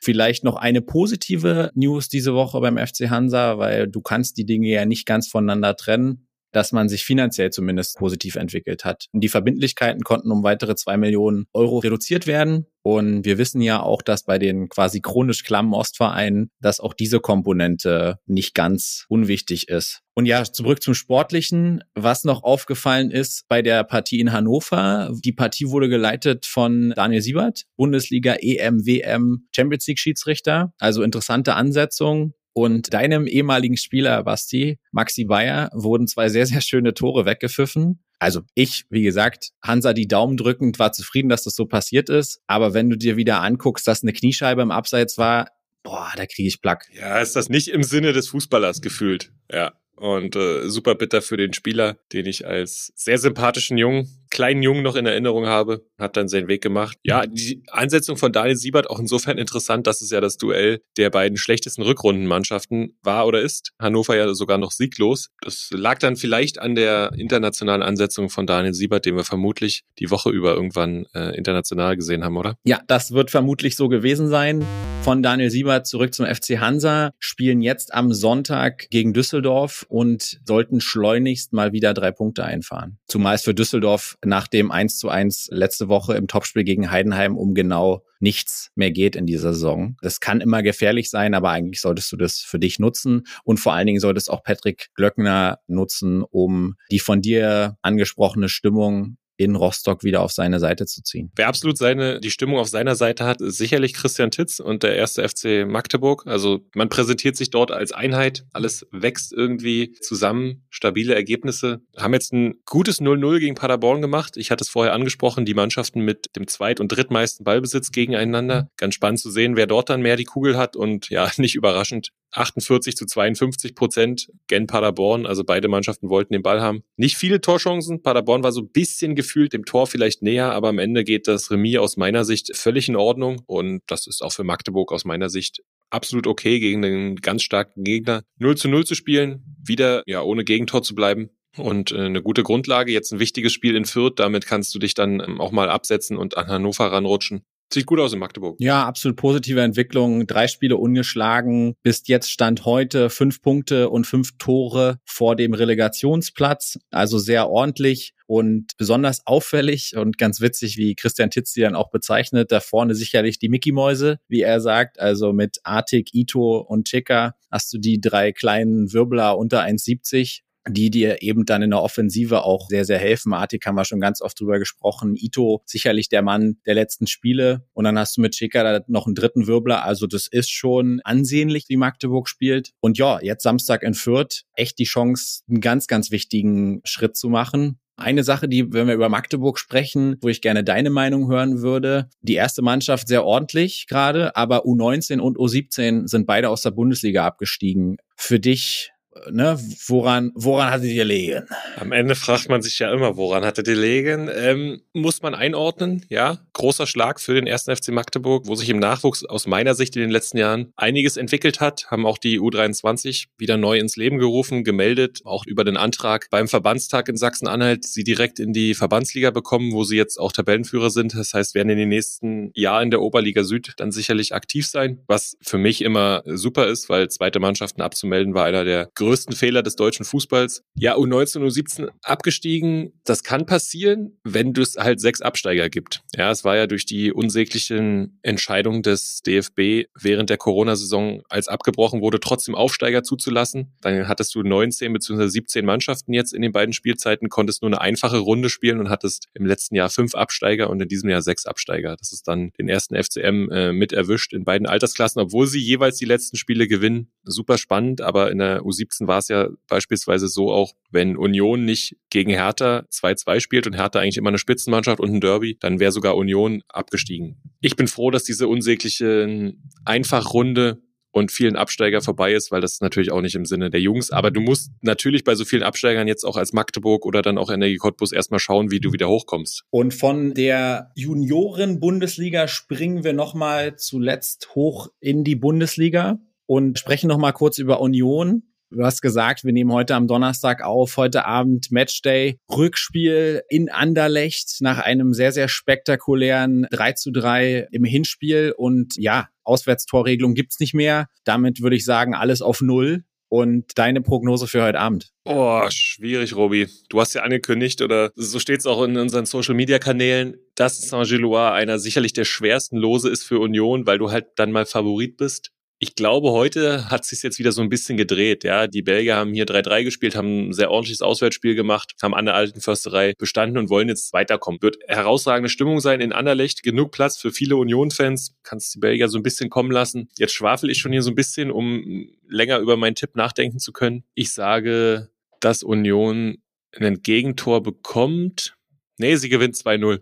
Vielleicht noch eine positive News diese Woche beim FC Hansa, weil du kannst die Dinge ja nicht ganz voneinander trennen dass man sich finanziell zumindest positiv entwickelt hat. Die Verbindlichkeiten konnten um weitere zwei Millionen Euro reduziert werden. Und wir wissen ja auch, dass bei den quasi chronisch klammen Ostvereinen, dass auch diese Komponente nicht ganz unwichtig ist. Und ja, zurück zum Sportlichen. Was noch aufgefallen ist bei der Partie in Hannover, die Partie wurde geleitet von Daniel Siebert, Bundesliga EM, WM, Champions League Schiedsrichter. Also interessante Ansetzung. Und deinem ehemaligen Spieler, Basti, Maxi Bayer, wurden zwei sehr, sehr schöne Tore weggepfiffen. Also ich, wie gesagt, Hansa die Daumen drückend, war zufrieden, dass das so passiert ist. Aber wenn du dir wieder anguckst, dass eine Kniescheibe im Abseits war, boah, da kriege ich Plack. Ja, ist das nicht im Sinne des Fußballers gefühlt. Ja. Und äh, super bitter für den Spieler, den ich als sehr sympathischen Jungen kleinen Jungen noch in Erinnerung habe, hat dann seinen Weg gemacht. Ja, die Einsetzung von Daniel Siebert auch insofern interessant, dass es ja das Duell der beiden schlechtesten Rückrundenmannschaften war oder ist. Hannover ja sogar noch sieglos. Das lag dann vielleicht an der internationalen Ansetzung von Daniel Siebert, den wir vermutlich die Woche über irgendwann äh, international gesehen haben, oder? Ja, das wird vermutlich so gewesen sein. Von Daniel Siebert zurück zum FC Hansa, spielen jetzt am Sonntag gegen Düsseldorf und sollten schleunigst mal wieder drei Punkte einfahren. Zumal es für Düsseldorf nach dem 1 zu 1 letzte Woche im Topspiel gegen Heidenheim um genau nichts mehr geht in dieser Saison. Das kann immer gefährlich sein, aber eigentlich solltest du das für dich nutzen und vor allen Dingen solltest auch Patrick Glöckner nutzen, um die von dir angesprochene Stimmung in Rostock wieder auf seine Seite zu ziehen. Wer absolut seine, die Stimmung auf seiner Seite hat, ist sicherlich Christian Titz und der erste FC Magdeburg. Also man präsentiert sich dort als Einheit. Alles wächst irgendwie zusammen. Stabile Ergebnisse. Haben jetzt ein gutes 0-0 gegen Paderborn gemacht. Ich hatte es vorher angesprochen, die Mannschaften mit dem zweit- und drittmeisten Ballbesitz gegeneinander. Ganz spannend zu sehen, wer dort dann mehr die Kugel hat und ja, *laughs* nicht überraschend 48 zu 52 Prozent gen Paderborn. Also beide Mannschaften wollten den Ball haben. Nicht viele Torchancen. Paderborn war so ein bisschen gefühlt dem Tor vielleicht näher, aber am Ende geht das Remis aus meiner Sicht völlig in Ordnung. Und das ist auch für Magdeburg aus meiner Sicht absolut okay gegen einen ganz starken Gegner. 0 zu 0 zu spielen, wieder ja ohne Gegentor zu bleiben. Und äh, eine gute Grundlage, jetzt ein wichtiges Spiel in Fürth, damit kannst du dich dann ähm, auch mal absetzen und an Hannover ranrutschen. Sieht gut aus in Magdeburg. Ja, absolut positive Entwicklung. Drei Spiele ungeschlagen. Bis jetzt stand heute fünf Punkte und fünf Tore vor dem Relegationsplatz. Also sehr ordentlich und besonders auffällig und ganz witzig, wie Christian Titz die dann auch bezeichnet. Da vorne sicherlich die Mickey-Mäuse, wie er sagt. Also mit Artik, Ito und Chica hast du die drei kleinen Wirbler unter 1,70 die dir eben dann in der Offensive auch sehr, sehr helfen. Artik haben wir schon ganz oft drüber gesprochen. Ito sicherlich der Mann der letzten Spiele. Und dann hast du mit Schicker da noch einen dritten Wirbler. Also das ist schon ansehnlich, wie Magdeburg spielt. Und ja, jetzt Samstag in Fürth echt die Chance, einen ganz, ganz wichtigen Schritt zu machen. Eine Sache, die, wenn wir über Magdeburg sprechen, wo ich gerne deine Meinung hören würde. Die erste Mannschaft sehr ordentlich gerade, aber U19 und U17 sind beide aus der Bundesliga abgestiegen. Für dich ne, woran, woran hatte die gelegen? Am Ende fragt man sich ja immer, woran hatte die gelegen? Ähm, muss man einordnen, ja. Großer Schlag für den ersten FC Magdeburg, wo sich im Nachwuchs aus meiner Sicht in den letzten Jahren einiges entwickelt hat, haben auch die U23 wieder neu ins Leben gerufen, gemeldet, auch über den Antrag beim Verbandstag in Sachsen-Anhalt, sie direkt in die Verbandsliga bekommen, wo sie jetzt auch Tabellenführer sind. Das heißt, werden in den nächsten Jahren der Oberliga Süd dann sicherlich aktiv sein, was für mich immer super ist, weil zweite Mannschaften abzumelden war einer der größten größten Fehler des deutschen Fußballs. Ja, U19, U17 abgestiegen, das kann passieren, wenn es halt sechs Absteiger gibt. Ja, es war ja durch die unsäglichen Entscheidungen des DFB während der Corona-Saison, als abgebrochen wurde, trotzdem Aufsteiger zuzulassen. Dann hattest du 19 bzw. 17 Mannschaften jetzt in den beiden Spielzeiten, konntest nur eine einfache Runde spielen und hattest im letzten Jahr fünf Absteiger und in diesem Jahr sechs Absteiger. Das ist dann den ersten FCM äh, mit erwischt in beiden Altersklassen, obwohl sie jeweils die letzten Spiele gewinnen. Super spannend, aber in der U17 war es ja beispielsweise so auch, wenn Union nicht gegen Hertha 2-2 spielt und Hertha eigentlich immer eine Spitzenmannschaft und ein Derby, dann wäre sogar Union abgestiegen. Ich bin froh, dass diese unsägliche Einfachrunde und vielen Absteiger vorbei ist, weil das ist natürlich auch nicht im Sinne der Jungs. Aber du musst natürlich bei so vielen Absteigern jetzt auch als Magdeburg oder dann auch Energie Cottbus erstmal schauen, wie du wieder hochkommst. Und von der Junioren-Bundesliga springen wir nochmal zuletzt hoch in die Bundesliga und sprechen nochmal kurz über Union. Du hast gesagt, wir nehmen heute am Donnerstag auf, heute Abend Matchday, Rückspiel in Anderlecht nach einem sehr, sehr spektakulären 3 zu 3 im Hinspiel. Und ja, Auswärtstorregelung gibt's nicht mehr. Damit würde ich sagen, alles auf Null. Und deine Prognose für heute Abend? Oh, schwierig, Robi. Du hast ja angekündigt, oder so steht es auch in unseren Social-Media-Kanälen, dass Saint-Gilloise einer sicherlich der schwersten Lose ist für Union, weil du halt dann mal Favorit bist. Ich glaube, heute hat sich jetzt wieder so ein bisschen gedreht. Ja, die Belgier haben hier 3-3 gespielt, haben ein sehr ordentliches Auswärtsspiel gemacht, haben an der alten Försterei bestanden und wollen jetzt weiterkommen. Wird herausragende Stimmung sein in Anderlecht. Genug Platz für viele Union-Fans. Kannst die Belgier so ein bisschen kommen lassen. Jetzt schwafel ich schon hier so ein bisschen, um länger über meinen Tipp nachdenken zu können. Ich sage, dass Union ein Gegentor bekommt. Nee, sie gewinnt 2-0.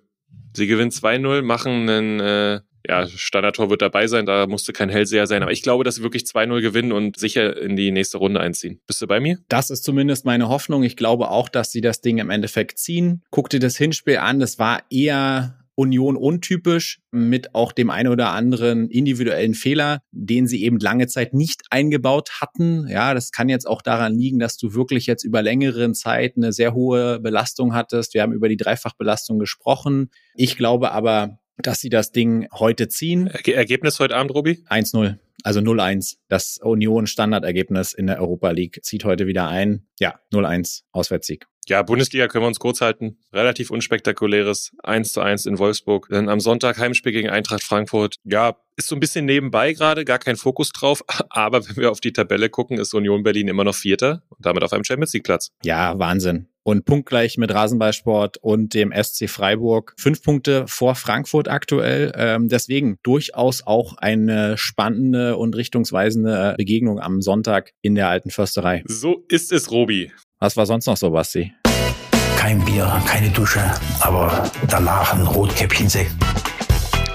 Sie gewinnt 2-0, machen einen äh, ja, Standardtor wird dabei sein, da musste kein Hellseher sein. Aber ich glaube, dass sie wirklich 2-0 gewinnen und sicher in die nächste Runde einziehen. Bist du bei mir? Das ist zumindest meine Hoffnung. Ich glaube auch, dass sie das Ding im Endeffekt ziehen. Guck dir das Hinspiel an, das war eher Union untypisch mit auch dem einen oder anderen individuellen Fehler, den sie eben lange Zeit nicht eingebaut hatten. Ja, das kann jetzt auch daran liegen, dass du wirklich jetzt über längeren Zeit eine sehr hohe Belastung hattest. Wir haben über die Dreifachbelastung gesprochen. Ich glaube aber, dass sie das Ding heute ziehen. Ergebnis heute Abend, Robi? 1-0. Also 0-1. Das Union-Standardergebnis in der Europa League zieht heute wieder ein. Ja, 0-1. Auswärtssieg. Ja, Bundesliga können wir uns kurz halten. Relativ unspektakuläres 1 zu 1 in Wolfsburg. Dann am Sonntag Heimspiel gegen Eintracht Frankfurt. Ja, ist so ein bisschen nebenbei gerade, gar kein Fokus drauf. *laughs* Aber wenn wir auf die Tabelle gucken, ist Union Berlin immer noch Vierter und damit auf einem Champions League Platz. Ja, Wahnsinn und punktgleich mit Rasenballsport und dem SC Freiburg. Fünf Punkte vor Frankfurt aktuell. Ähm, deswegen durchaus auch eine spannende und richtungsweisende Begegnung am Sonntag in der alten Försterei. So ist es, Robi. Was war sonst noch so, Basti? Kein Bier, keine Dusche, aber danach ein Rotkäppchensekt.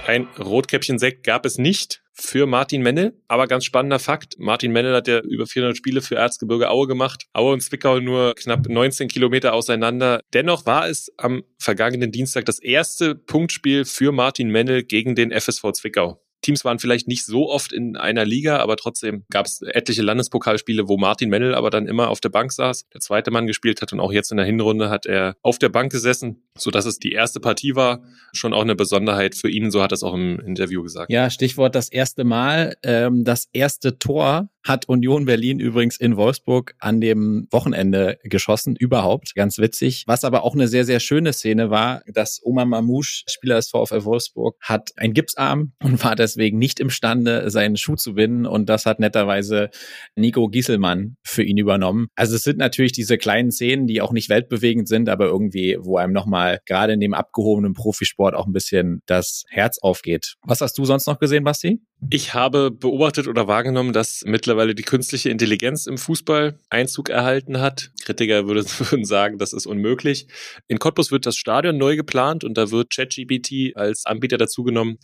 Ein Rotkäppchensekt gab es nicht für Martin Mennel. Aber ganz spannender Fakt, Martin Mennel hat ja über 400 Spiele für Erzgebirge Aue gemacht. Aue und Zwickau nur knapp 19 Kilometer auseinander. Dennoch war es am vergangenen Dienstag das erste Punktspiel für Martin Mennel gegen den FSV Zwickau. Teams waren vielleicht nicht so oft in einer Liga, aber trotzdem gab es etliche Landespokalspiele, wo Martin Mennel aber dann immer auf der Bank saß, der zweite Mann gespielt hat und auch jetzt in der Hinrunde hat er auf der Bank gesessen, so es die erste Partie war. Schon auch eine Besonderheit für ihn, so hat er es auch im Interview gesagt. Ja, Stichwort das erste Mal. Ähm, das erste Tor hat Union Berlin übrigens in Wolfsburg an dem Wochenende geschossen, überhaupt. Ganz witzig. Was aber auch eine sehr, sehr schöne Szene war, dass Omar Mamouche, Spieler des VfL Wolfsburg, hat einen Gipsarm und war deswegen nicht imstande, seinen Schuh zu binden. Und das hat netterweise Nico Gieselmann für ihn übernommen. Also es sind natürlich diese kleinen Szenen, die auch nicht weltbewegend sind, aber irgendwie, wo einem nochmal gerade in dem abgehobenen Profisport auch ein bisschen das Herz aufgeht. Was hast du sonst noch gesehen, Basti? Ich habe beobachtet oder wahrgenommen, dass mittlerweile die künstliche Intelligenz im Fußball Einzug erhalten hat. Kritiker würden *laughs* sagen, das ist unmöglich. In Cottbus wird das Stadion neu geplant und da wird ChatGPT als Anbieter dazugenommen.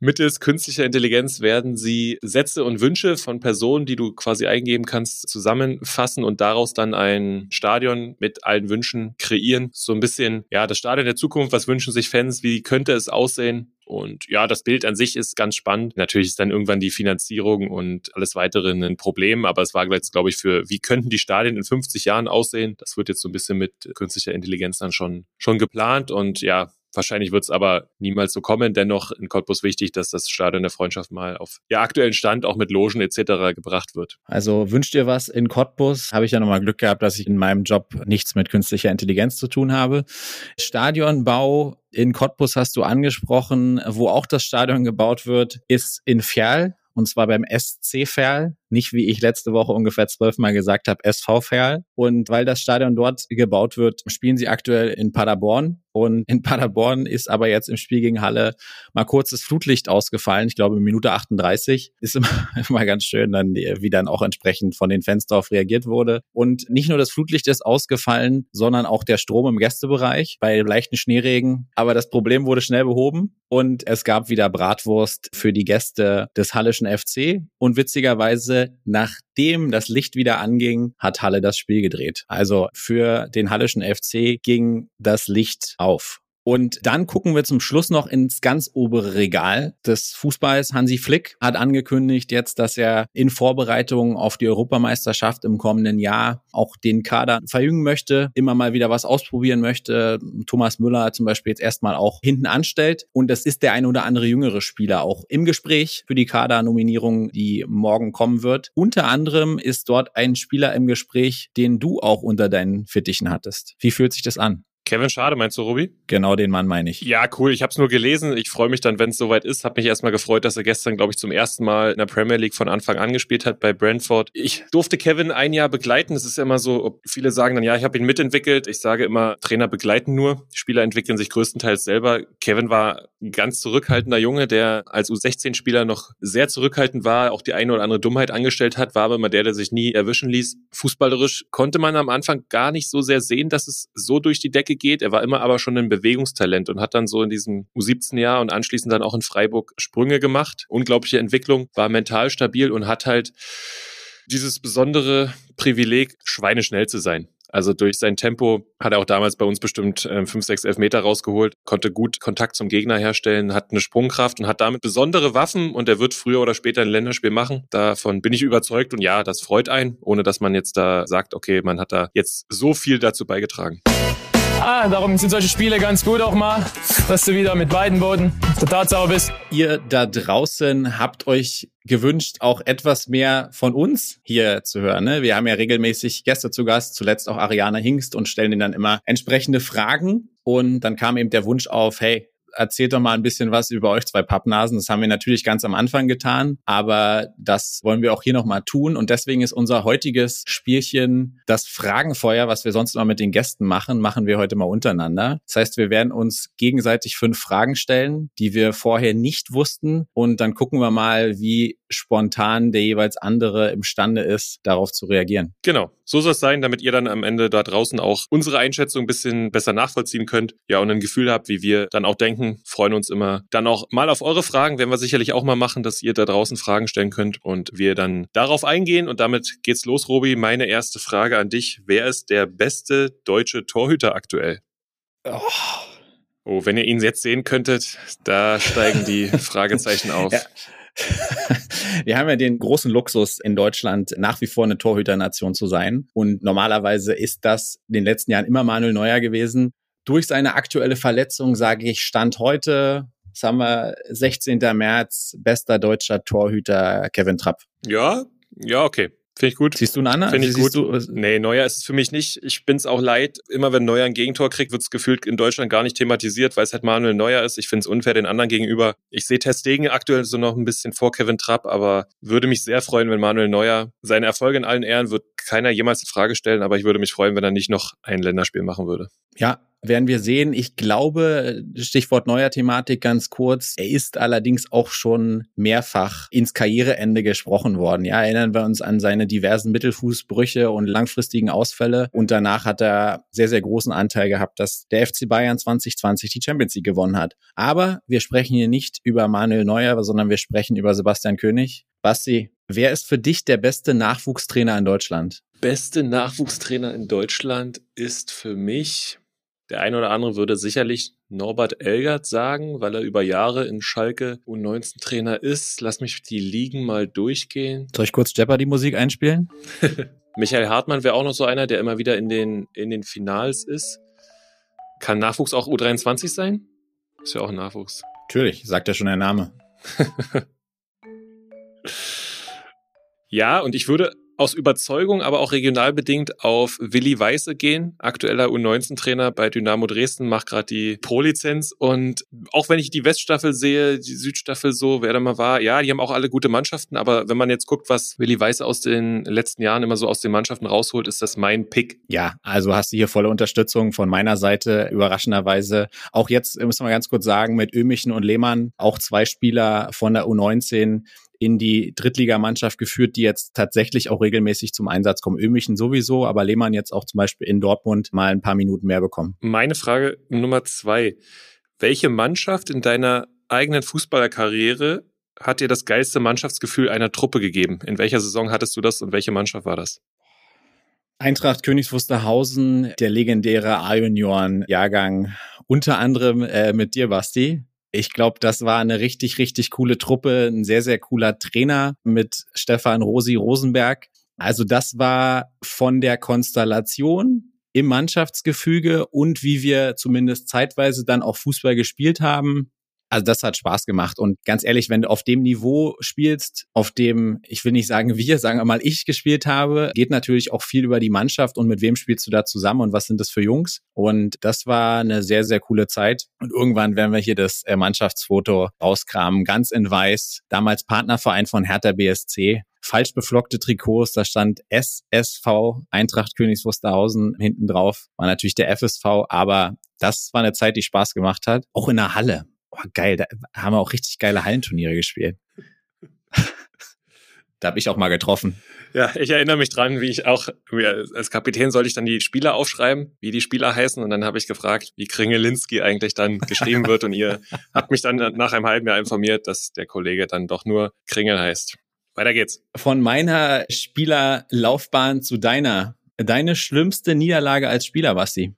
Mittels künstlicher Intelligenz werden sie Sätze und Wünsche von Personen, die du quasi eingeben kannst, zusammenfassen und daraus dann ein Stadion mit allen Wünschen kreieren. So ein bisschen, ja, das Stadion der Zukunft, was wünschen sich Fans, wie könnte es aussehen? Und ja, das Bild an sich ist ganz spannend. Natürlich ist dann irgendwann die Finanzierung und alles weitere ein Problem, aber es war jetzt, glaube ich, für, wie könnten die Stadien in 50 Jahren aussehen? Das wird jetzt so ein bisschen mit künstlicher Intelligenz dann schon, schon geplant und ja, Wahrscheinlich wird es aber niemals so kommen. Dennoch in Cottbus wichtig, dass das Stadion der Freundschaft mal auf ja, aktuellen Stand auch mit Logen etc. gebracht wird. Also wünscht ihr was in Cottbus? Habe ich ja nochmal Glück gehabt, dass ich in meinem Job nichts mit künstlicher Intelligenz zu tun habe. Stadionbau in Cottbus hast du angesprochen, wo auch das Stadion gebaut wird, ist in Ferl und zwar beim SC Ferl, nicht wie ich letzte Woche ungefähr zwölfmal gesagt habe, SV Ferl. Und weil das Stadion dort gebaut wird, spielen sie aktuell in Paderborn. Und in Paderborn ist aber jetzt im Spiel gegen Halle mal kurzes Flutlicht ausgefallen. Ich glaube, Minute 38 ist immer, *laughs* immer ganz schön, dann, wie dann auch entsprechend von den Fans darauf reagiert wurde. Und nicht nur das Flutlicht ist ausgefallen, sondern auch der Strom im Gästebereich bei leichten Schneeregen. Aber das Problem wurde schnell behoben und es gab wieder Bratwurst für die Gäste des Hallischen FC. Und witzigerweise, nachdem das Licht wieder anging, hat Halle das Spiel gedreht. Also für den Hallischen FC ging das Licht auf. Und dann gucken wir zum Schluss noch ins ganz obere Regal des Fußballs. Hansi Flick hat angekündigt jetzt, dass er in Vorbereitung auf die Europameisterschaft im kommenden Jahr auch den Kader verjüngen möchte, immer mal wieder was ausprobieren möchte. Thomas Müller zum Beispiel jetzt erstmal auch hinten anstellt. Und es ist der ein oder andere jüngere Spieler auch im Gespräch für die Kadernominierung, die morgen kommen wird. Unter anderem ist dort ein Spieler im Gespräch, den du auch unter deinen Fittichen hattest. Wie fühlt sich das an? Kevin Schade, meinst du, Robi? Genau den Mann meine ich. Ja, cool. Ich habe es nur gelesen. Ich freue mich dann, wenn es soweit ist. Habe mich erstmal gefreut, dass er gestern, glaube ich, zum ersten Mal in der Premier League von Anfang an gespielt hat bei Brentford. Ich durfte Kevin ein Jahr begleiten. Es ist ja immer so, viele sagen dann, ja, ich habe ihn mitentwickelt. Ich sage immer, Trainer begleiten nur. Spieler entwickeln sich größtenteils selber. Kevin war ein ganz zurückhaltender Junge, der als U16-Spieler noch sehr zurückhaltend war, auch die eine oder andere Dummheit angestellt hat, war aber immer der, der sich nie erwischen ließ. Fußballerisch konnte man am Anfang gar nicht so sehr sehen, dass es so durch die Decke geht. Er war immer aber schon ein Bewegungstalent und hat dann so in diesem U17-Jahr und anschließend dann auch in Freiburg Sprünge gemacht. Unglaubliche Entwicklung, war mental stabil und hat halt dieses besondere Privileg, schweineschnell zu sein. Also durch sein Tempo hat er auch damals bei uns bestimmt äh, fünf, sechs Elfmeter rausgeholt, konnte gut Kontakt zum Gegner herstellen, hat eine Sprungkraft und hat damit besondere Waffen und er wird früher oder später ein Länderspiel machen. Davon bin ich überzeugt und ja, das freut einen, ohne dass man jetzt da sagt, okay, man hat da jetzt so viel dazu beigetragen. Ah, darum sind solche Spiele ganz gut auch mal, dass du wieder mit beiden Boden auf der Tatsache bist. Ihr da draußen habt euch gewünscht, auch etwas mehr von uns hier zu hören. Ne? Wir haben ja regelmäßig Gäste zu Gast, zuletzt auch Ariana Hingst und stellen ihnen dann immer entsprechende Fragen. Und dann kam eben der Wunsch auf, hey, erzählt doch mal ein bisschen was über euch zwei Pappnasen. Das haben wir natürlich ganz am Anfang getan, aber das wollen wir auch hier nochmal tun. Und deswegen ist unser heutiges Spielchen das Fragenfeuer, was wir sonst immer mit den Gästen machen, machen wir heute mal untereinander. Das heißt, wir werden uns gegenseitig fünf Fragen stellen, die wir vorher nicht wussten. Und dann gucken wir mal, wie spontan der jeweils andere imstande ist, darauf zu reagieren. Genau. So soll es sein, damit ihr dann am Ende da draußen auch unsere Einschätzung ein bisschen besser nachvollziehen könnt. Ja, und ein Gefühl habt, wie wir dann auch denken. Freuen uns immer dann auch mal auf eure Fragen. Werden wir sicherlich auch mal machen, dass ihr da draußen Fragen stellen könnt und wir dann darauf eingehen. Und damit geht's los, Robi. Meine erste Frage an dich. Wer ist der beste deutsche Torhüter aktuell? Oh. Oh, wenn ihr ihn jetzt sehen könntet, da steigen die *laughs* Fragezeichen auf. Ja. *laughs* Wir haben ja den großen Luxus in Deutschland, nach wie vor eine Torhüternation zu sein. Und normalerweise ist das in den letzten Jahren immer Manuel Neuer gewesen. Durch seine aktuelle Verletzung sage ich, Stand heute, haben wir 16. März, bester deutscher Torhüter Kevin Trapp. Ja, ja, okay. Finde ich gut. Siehst du einen anderen? Finde ich gut. Du? Nee, Neuer ist es für mich nicht. Ich bin es auch leid. Immer wenn Neuer ein Gegentor kriegt, wird es gefühlt in Deutschland gar nicht thematisiert, weil es halt Manuel Neuer ist. Ich finde es unfair den anderen gegenüber. Ich sehe Testegen aktuell so noch ein bisschen vor Kevin Trapp, aber würde mich sehr freuen, wenn Manuel Neuer seine Erfolge in allen Ehren wird keiner jemals in Frage stellen, aber ich würde mich freuen, wenn er nicht noch ein Länderspiel machen würde. Ja, werden wir sehen. Ich glaube, Stichwort neuer Thematik ganz kurz. Er ist allerdings auch schon mehrfach ins Karriereende gesprochen worden. Ja, erinnern wir uns an seine diversen Mittelfußbrüche und langfristigen Ausfälle. Und danach hat er sehr, sehr großen Anteil gehabt, dass der FC Bayern 2020 die Champions League gewonnen hat. Aber wir sprechen hier nicht über Manuel Neuer, sondern wir sprechen über Sebastian König. Basti, wer ist für dich der beste Nachwuchstrainer in Deutschland? Beste Nachwuchstrainer in Deutschland ist für mich der eine oder andere würde sicherlich Norbert Elgert sagen, weil er über Jahre in Schalke U19-Trainer ist. Lass mich die Ligen mal durchgehen. Soll ich kurz Jeopardy Musik einspielen? *laughs* Michael Hartmann wäre auch noch so einer, der immer wieder in den, in den Finals ist. Kann Nachwuchs auch U23 sein? Ist ja auch ein Nachwuchs. Natürlich, sagt ja schon der Name. *laughs* ja, und ich würde aus Überzeugung, aber auch regional bedingt auf Willi Weiße gehen, aktueller U19-Trainer bei Dynamo Dresden, macht gerade die Pro-Lizenz. Und auch wenn ich die Weststaffel sehe, die Südstaffel so, wer da mal war, ja, die haben auch alle gute Mannschaften, aber wenn man jetzt guckt, was Willi Weiße aus den letzten Jahren immer so aus den Mannschaften rausholt, ist das mein Pick. Ja, also hast du hier volle Unterstützung von meiner Seite, überraschenderweise. Auch jetzt müssen wir ganz kurz sagen, mit Ömichen und Lehmann, auch zwei Spieler von der U19, in die Drittligamannschaft geführt, die jetzt tatsächlich auch regelmäßig zum Einsatz kommen. Ömichen sowieso, aber Lehmann jetzt auch zum Beispiel in Dortmund mal ein paar Minuten mehr bekommen. Meine Frage Nummer zwei. Welche Mannschaft in deiner eigenen Fußballerkarriere hat dir das geilste Mannschaftsgefühl einer Truppe gegeben? In welcher Saison hattest du das und welche Mannschaft war das? Eintracht Königs Wusterhausen, der legendäre A-Junioren-Jahrgang, unter anderem äh, mit dir, Basti. Ich glaube, das war eine richtig, richtig coole Truppe, ein sehr, sehr cooler Trainer mit Stefan Rosi Rosenberg. Also das war von der Konstellation im Mannschaftsgefüge und wie wir zumindest zeitweise dann auch Fußball gespielt haben, also das hat Spaß gemacht. Und ganz ehrlich, wenn du auf dem Niveau spielst, auf dem, ich will nicht sagen wir, *laughs* sagen wir mal ich gespielt habe, geht natürlich auch viel über die Mannschaft und mit wem spielst du da zusammen und was sind das für Jungs. Und das war eine sehr, sehr coole Zeit. Und irgendwann werden wir hier das äh, Mannschaftsfoto rauskramen, ganz in weiß. Damals Partnerverein von Hertha BSC falsch beflockte Trikots, da stand SSV Eintracht Königs Wusterhausen hinten drauf, war natürlich der FSV, aber das war eine Zeit, die Spaß gemacht hat. Auch in der Halle oh, geil, da haben wir auch richtig geile Hallenturniere gespielt. da habe ich auch mal getroffen. Ja, ich erinnere mich dran, wie ich auch, als Kapitän sollte ich dann die Spieler aufschreiben, wie die Spieler heißen. Und dann habe ich gefragt, wie Kringelinski eigentlich dann geschrieben wird. Und ihr *laughs* habt mich dann nach einem halben Jahr informiert, dass der Kollege dann doch nur Kringel heißt. Weiter geht's. Von meiner Spielerlaufbahn zu deiner. Deine schlimmste Niederlage als Spieler, Basti?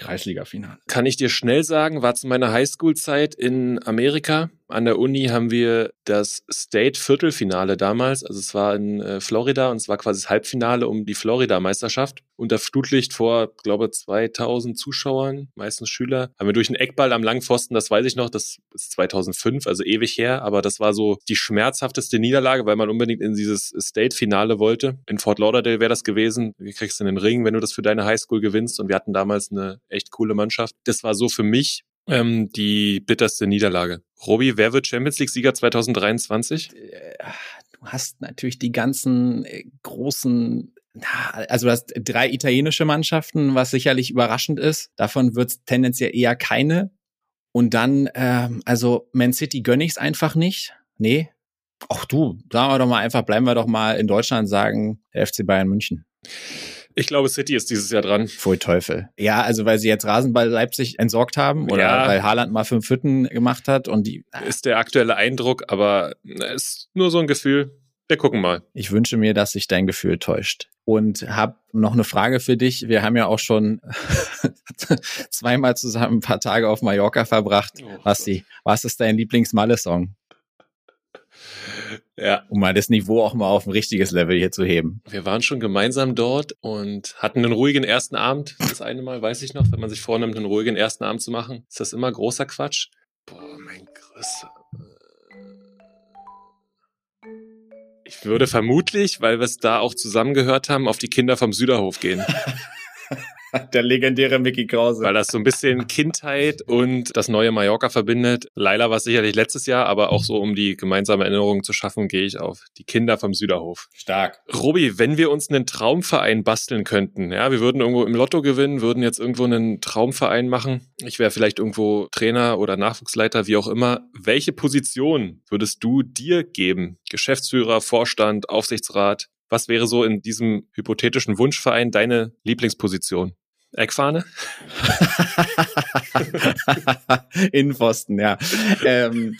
Kreisliga-Finale. Kann ich dir schnell sagen, war zu meiner Highschool-Zeit in Amerika an der Uni haben wir das State-Viertelfinale damals. Also es war in äh, Florida und es war quasi das Halbfinale um die Florida-Meisterschaft. Unter Flutlicht vor, glaube 2000 Zuschauern, meistens Schüler, haben wir durch einen Eckball am langen Pfosten, das weiß ich noch, das ist 2005, also ewig her, aber das war so die schmerzhafteste Niederlage, weil man unbedingt in dieses State-Finale wollte. In Fort Lauderdale wäre das gewesen. Wie kriegst du den Ring, wenn du das für deine Highschool gewinnst? Und wir hatten damals eine echt coole Mannschaft. Das war so für mich ähm, die bitterste Niederlage. Robi, wer wird Champions League-Sieger 2023? Äh, du hast natürlich die ganzen äh, großen also du hast drei italienische Mannschaften, was sicherlich überraschend ist. Davon wird es tendenziell eher keine. Und dann, ähm, also Man City gönne ich es einfach nicht. Nee. Ach du, sagen wir doch mal einfach, bleiben wir doch mal in Deutschland sagen, der FC Bayern München. Ich glaube, City ist dieses Jahr dran. Pfui Teufel. Ja, also weil sie jetzt Rasenball Leipzig entsorgt haben oder ja. weil Haaland mal fünf Hütten gemacht hat und die. Ist der aktuelle Eindruck, aber es ist nur so ein Gefühl. Wir gucken mal. Ich wünsche mir, dass sich dein Gefühl täuscht. Und habe noch eine Frage für dich. Wir haben ja auch schon *laughs* zweimal zusammen ein paar Tage auf Mallorca verbracht. Oh, Basti, was ist dein Lieblings-Malle-Song? Ja. Um mal das Niveau auch mal auf ein richtiges Level hier zu heben. Wir waren schon gemeinsam dort und hatten einen ruhigen ersten Abend. Das eine Mal weiß ich noch, wenn man sich vornimmt, einen ruhigen ersten Abend zu machen, ist das immer großer Quatsch. Boah, mein größter. Ich würde vermutlich, weil wir es da auch zusammengehört haben, auf die Kinder vom Süderhof gehen. *laughs* *laughs* Der legendäre Mickey Krause. Weil das so ein bisschen Kindheit und das neue Mallorca verbindet. Leila war es sicherlich letztes Jahr, aber auch so, um die gemeinsame Erinnerung zu schaffen, gehe ich auf die Kinder vom Süderhof. Stark. Robi, wenn wir uns einen Traumverein basteln könnten, ja, wir würden irgendwo im Lotto gewinnen, würden jetzt irgendwo einen Traumverein machen. Ich wäre vielleicht irgendwo Trainer oder Nachwuchsleiter, wie auch immer. Welche Position würdest du dir geben? Geschäftsführer, Vorstand, Aufsichtsrat? Was wäre so in diesem hypothetischen Wunschverein deine Lieblingsposition? Eckfahne? *laughs* Innenpfosten, ja. ähm,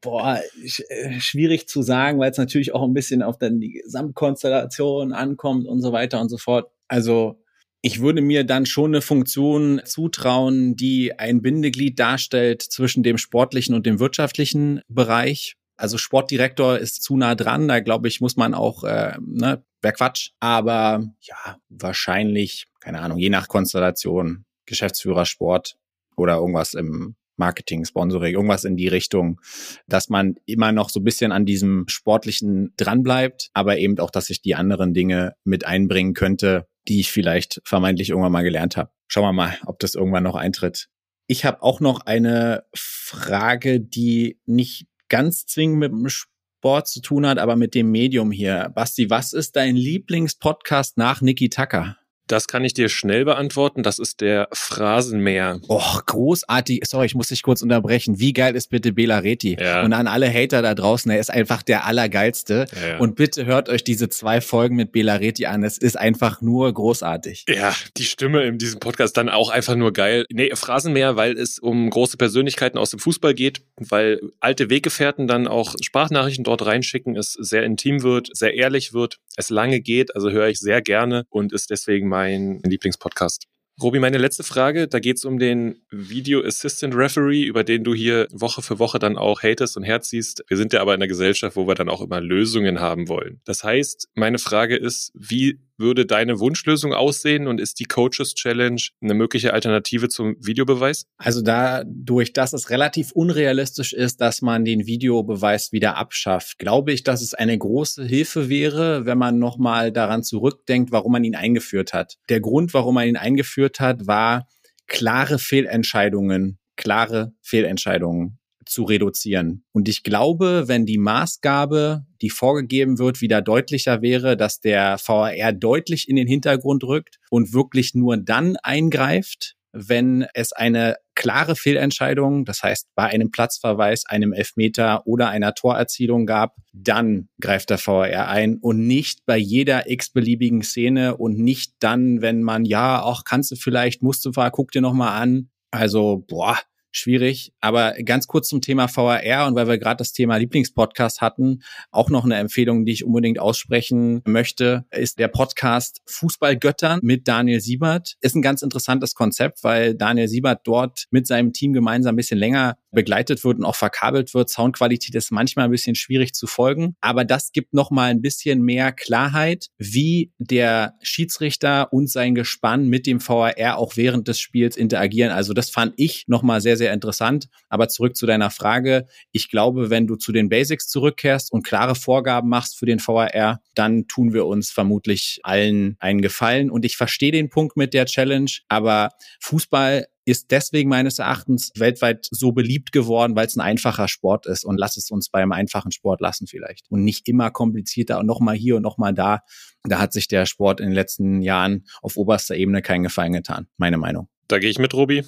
boah, äh, schwierig zu sagen, weil es natürlich auch ein bisschen auf dann die Gesamtkonstellation ankommt und so weiter und so fort. Also ich würde mir dann schon eine Funktion zutrauen, die ein Bindeglied darstellt zwischen dem sportlichen und dem wirtschaftlichen Bereich. Also Sportdirektor ist zu nah dran, da glaube ich, muss man auch, äh, ne, wäre Quatsch. Aber ja, wahrscheinlich, keine Ahnung, je nach Konstellation, Geschäftsführer Sport oder irgendwas im Marketing, Sponsoring, irgendwas in die Richtung, dass man immer noch so ein bisschen an diesem Sportlichen dranbleibt, aber eben auch, dass ich die anderen Dinge mit einbringen könnte, die ich vielleicht vermeintlich irgendwann mal gelernt habe. Schauen wir mal, ob das irgendwann noch eintritt. Ich habe auch noch eine Frage, die nicht ganz zwingend mit dem Sport zu tun hat, aber mit dem Medium hier. Basti, was ist dein Lieblingspodcast nach Niki Tucker? Das kann ich dir schnell beantworten. Das ist der Phrasenmäher. Och, großartig. Sorry, ich muss dich kurz unterbrechen. Wie geil ist bitte Bela Reti? Ja. Und an alle Hater da draußen, er ist einfach der Allergeilste. Ja, ja. Und bitte hört euch diese zwei Folgen mit Bela Reti an. Es ist einfach nur großartig. Ja, die Stimme in diesem Podcast dann auch einfach nur geil. Nee, Phrasenmäher, weil es um große Persönlichkeiten aus dem Fußball geht, weil alte Weggefährten dann auch Sprachnachrichten dort reinschicken, es sehr intim wird, sehr ehrlich wird, es lange geht, also höre ich sehr gerne und ist deswegen mein Lieblingspodcast. Robi, meine letzte Frage, da geht es um den Video Assistant Referee, über den du hier Woche für Woche dann auch hatest und herziehst. Wir sind ja aber in einer Gesellschaft, wo wir dann auch immer Lösungen haben wollen. Das heißt, meine Frage ist, wie würde deine Wunschlösung aussehen und ist die Coaches Challenge eine mögliche Alternative zum Videobeweis? Also dadurch, dass es relativ unrealistisch ist, dass man den Videobeweis wieder abschafft, glaube ich, dass es eine große Hilfe wäre, wenn man nochmal daran zurückdenkt, warum man ihn eingeführt hat. Der Grund, warum man ihn eingeführt hat, war klare Fehlentscheidungen, klare Fehlentscheidungen zu reduzieren. Und ich glaube, wenn die Maßgabe, die vorgegeben wird, wieder deutlicher wäre, dass der VAR deutlich in den Hintergrund rückt und wirklich nur dann eingreift, wenn es eine klare Fehlentscheidung, das heißt bei einem Platzverweis, einem Elfmeter oder einer Torerzielung gab, dann greift der VAR ein und nicht bei jeder x-beliebigen Szene und nicht dann, wenn man, ja, auch kannst du vielleicht, musst du, guck dir nochmal an. Also, boah, schwierig. Aber ganz kurz zum Thema VAR und weil wir gerade das Thema Lieblingspodcast hatten, auch noch eine Empfehlung, die ich unbedingt aussprechen möchte, ist der Podcast Fußballgöttern mit Daniel Siebert. Ist ein ganz interessantes Konzept, weil Daniel Siebert dort mit seinem Team gemeinsam ein bisschen länger begleitet wird und auch verkabelt wird. Soundqualität ist manchmal ein bisschen schwierig zu folgen, aber das gibt noch mal ein bisschen mehr Klarheit, wie der Schiedsrichter und sein Gespann mit dem VAR auch während des Spiels interagieren. Also das fand ich noch mal sehr sehr interessant, aber zurück zu deiner Frage, ich glaube, wenn du zu den Basics zurückkehrst und klare Vorgaben machst für den VAR, dann tun wir uns vermutlich allen einen Gefallen und ich verstehe den Punkt mit der Challenge, aber Fußball ist deswegen meines Erachtens weltweit so beliebt geworden, weil es ein einfacher Sport ist. Und lass es uns beim einfachen Sport lassen vielleicht. Und nicht immer komplizierter und nochmal hier und nochmal da. Da hat sich der Sport in den letzten Jahren auf oberster Ebene keinen Gefallen getan. Meine Meinung. Da gehe ich mit, Robi.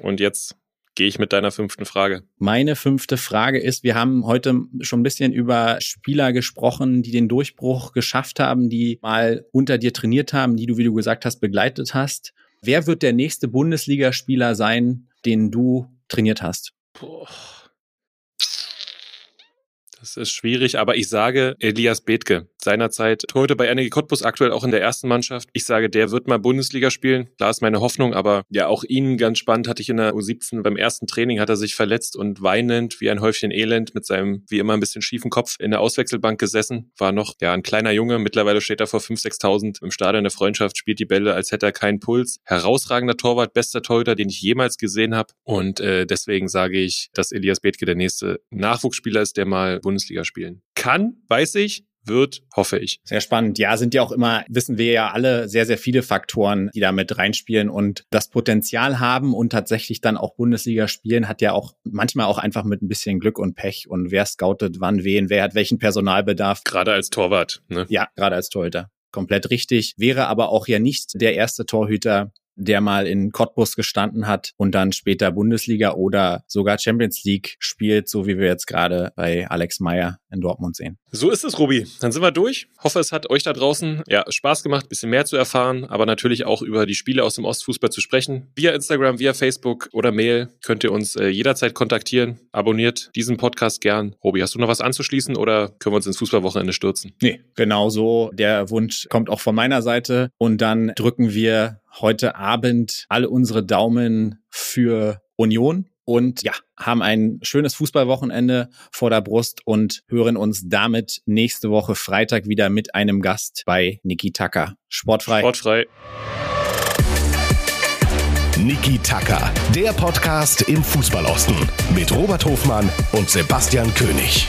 Und jetzt gehe ich mit deiner fünften Frage. Meine fünfte Frage ist, wir haben heute schon ein bisschen über Spieler gesprochen, die den Durchbruch geschafft haben, die mal unter dir trainiert haben, die du, wie du gesagt hast, begleitet hast. Wer wird der nächste Bundesligaspieler sein, den du trainiert hast? Boah. Das ist schwierig, aber ich sage Elias Bethke. Seinerzeit heute bei Energie Cottbus, aktuell auch in der ersten Mannschaft. Ich sage, der wird mal Bundesliga spielen. Klar ist meine Hoffnung, aber ja, auch ihn ganz spannend hatte ich in der U17 beim ersten Training hat er sich verletzt und weinend wie ein Häufchen Elend mit seinem wie immer ein bisschen schiefen Kopf in der Auswechselbank gesessen. War noch ja ein kleiner Junge. Mittlerweile steht er vor 5.000, 6.000 im Stadion der Freundschaft, spielt die Bälle, als hätte er keinen Puls. Herausragender Torwart, bester Torhüter, den ich jemals gesehen habe. Und äh, deswegen sage ich, dass Elias Bethke der nächste Nachwuchsspieler ist, der mal Bundesliga spielen kann, weiß ich, wird, hoffe ich. Sehr spannend. Ja, sind ja auch immer, wissen wir ja alle, sehr, sehr viele Faktoren, die da mit reinspielen und das Potenzial haben und tatsächlich dann auch Bundesliga spielen, hat ja auch manchmal auch einfach mit ein bisschen Glück und Pech und wer scoutet wann wen, wer hat welchen Personalbedarf. Gerade als Torwart. Ne? Ja, gerade als Torhüter. Komplett richtig. Wäre aber auch ja nicht der erste Torhüter, der mal in Cottbus gestanden hat und dann später Bundesliga oder sogar Champions League spielt, so wie wir jetzt gerade bei Alex Meyer in Dortmund sehen. So ist es, Robi. Dann sind wir durch. Hoffe, es hat euch da draußen ja, Spaß gemacht, ein bisschen mehr zu erfahren, aber natürlich auch über die Spiele aus dem Ostfußball zu sprechen. Via Instagram, via Facebook oder Mail könnt ihr uns äh, jederzeit kontaktieren. Abonniert diesen Podcast gern. Robi, hast du noch was anzuschließen oder können wir uns ins Fußballwochenende stürzen? Nee, genau so. Der Wunsch kommt auch von meiner Seite und dann drücken wir heute Abend alle unsere Daumen für Union und ja, haben ein schönes Fußballwochenende vor der Brust und hören uns damit nächste Woche Freitag wieder mit einem Gast bei Niki Tucker. Sportfrei. Sportfrei. Niki Taka, der Podcast im Fußballosten mit Robert Hofmann und Sebastian König.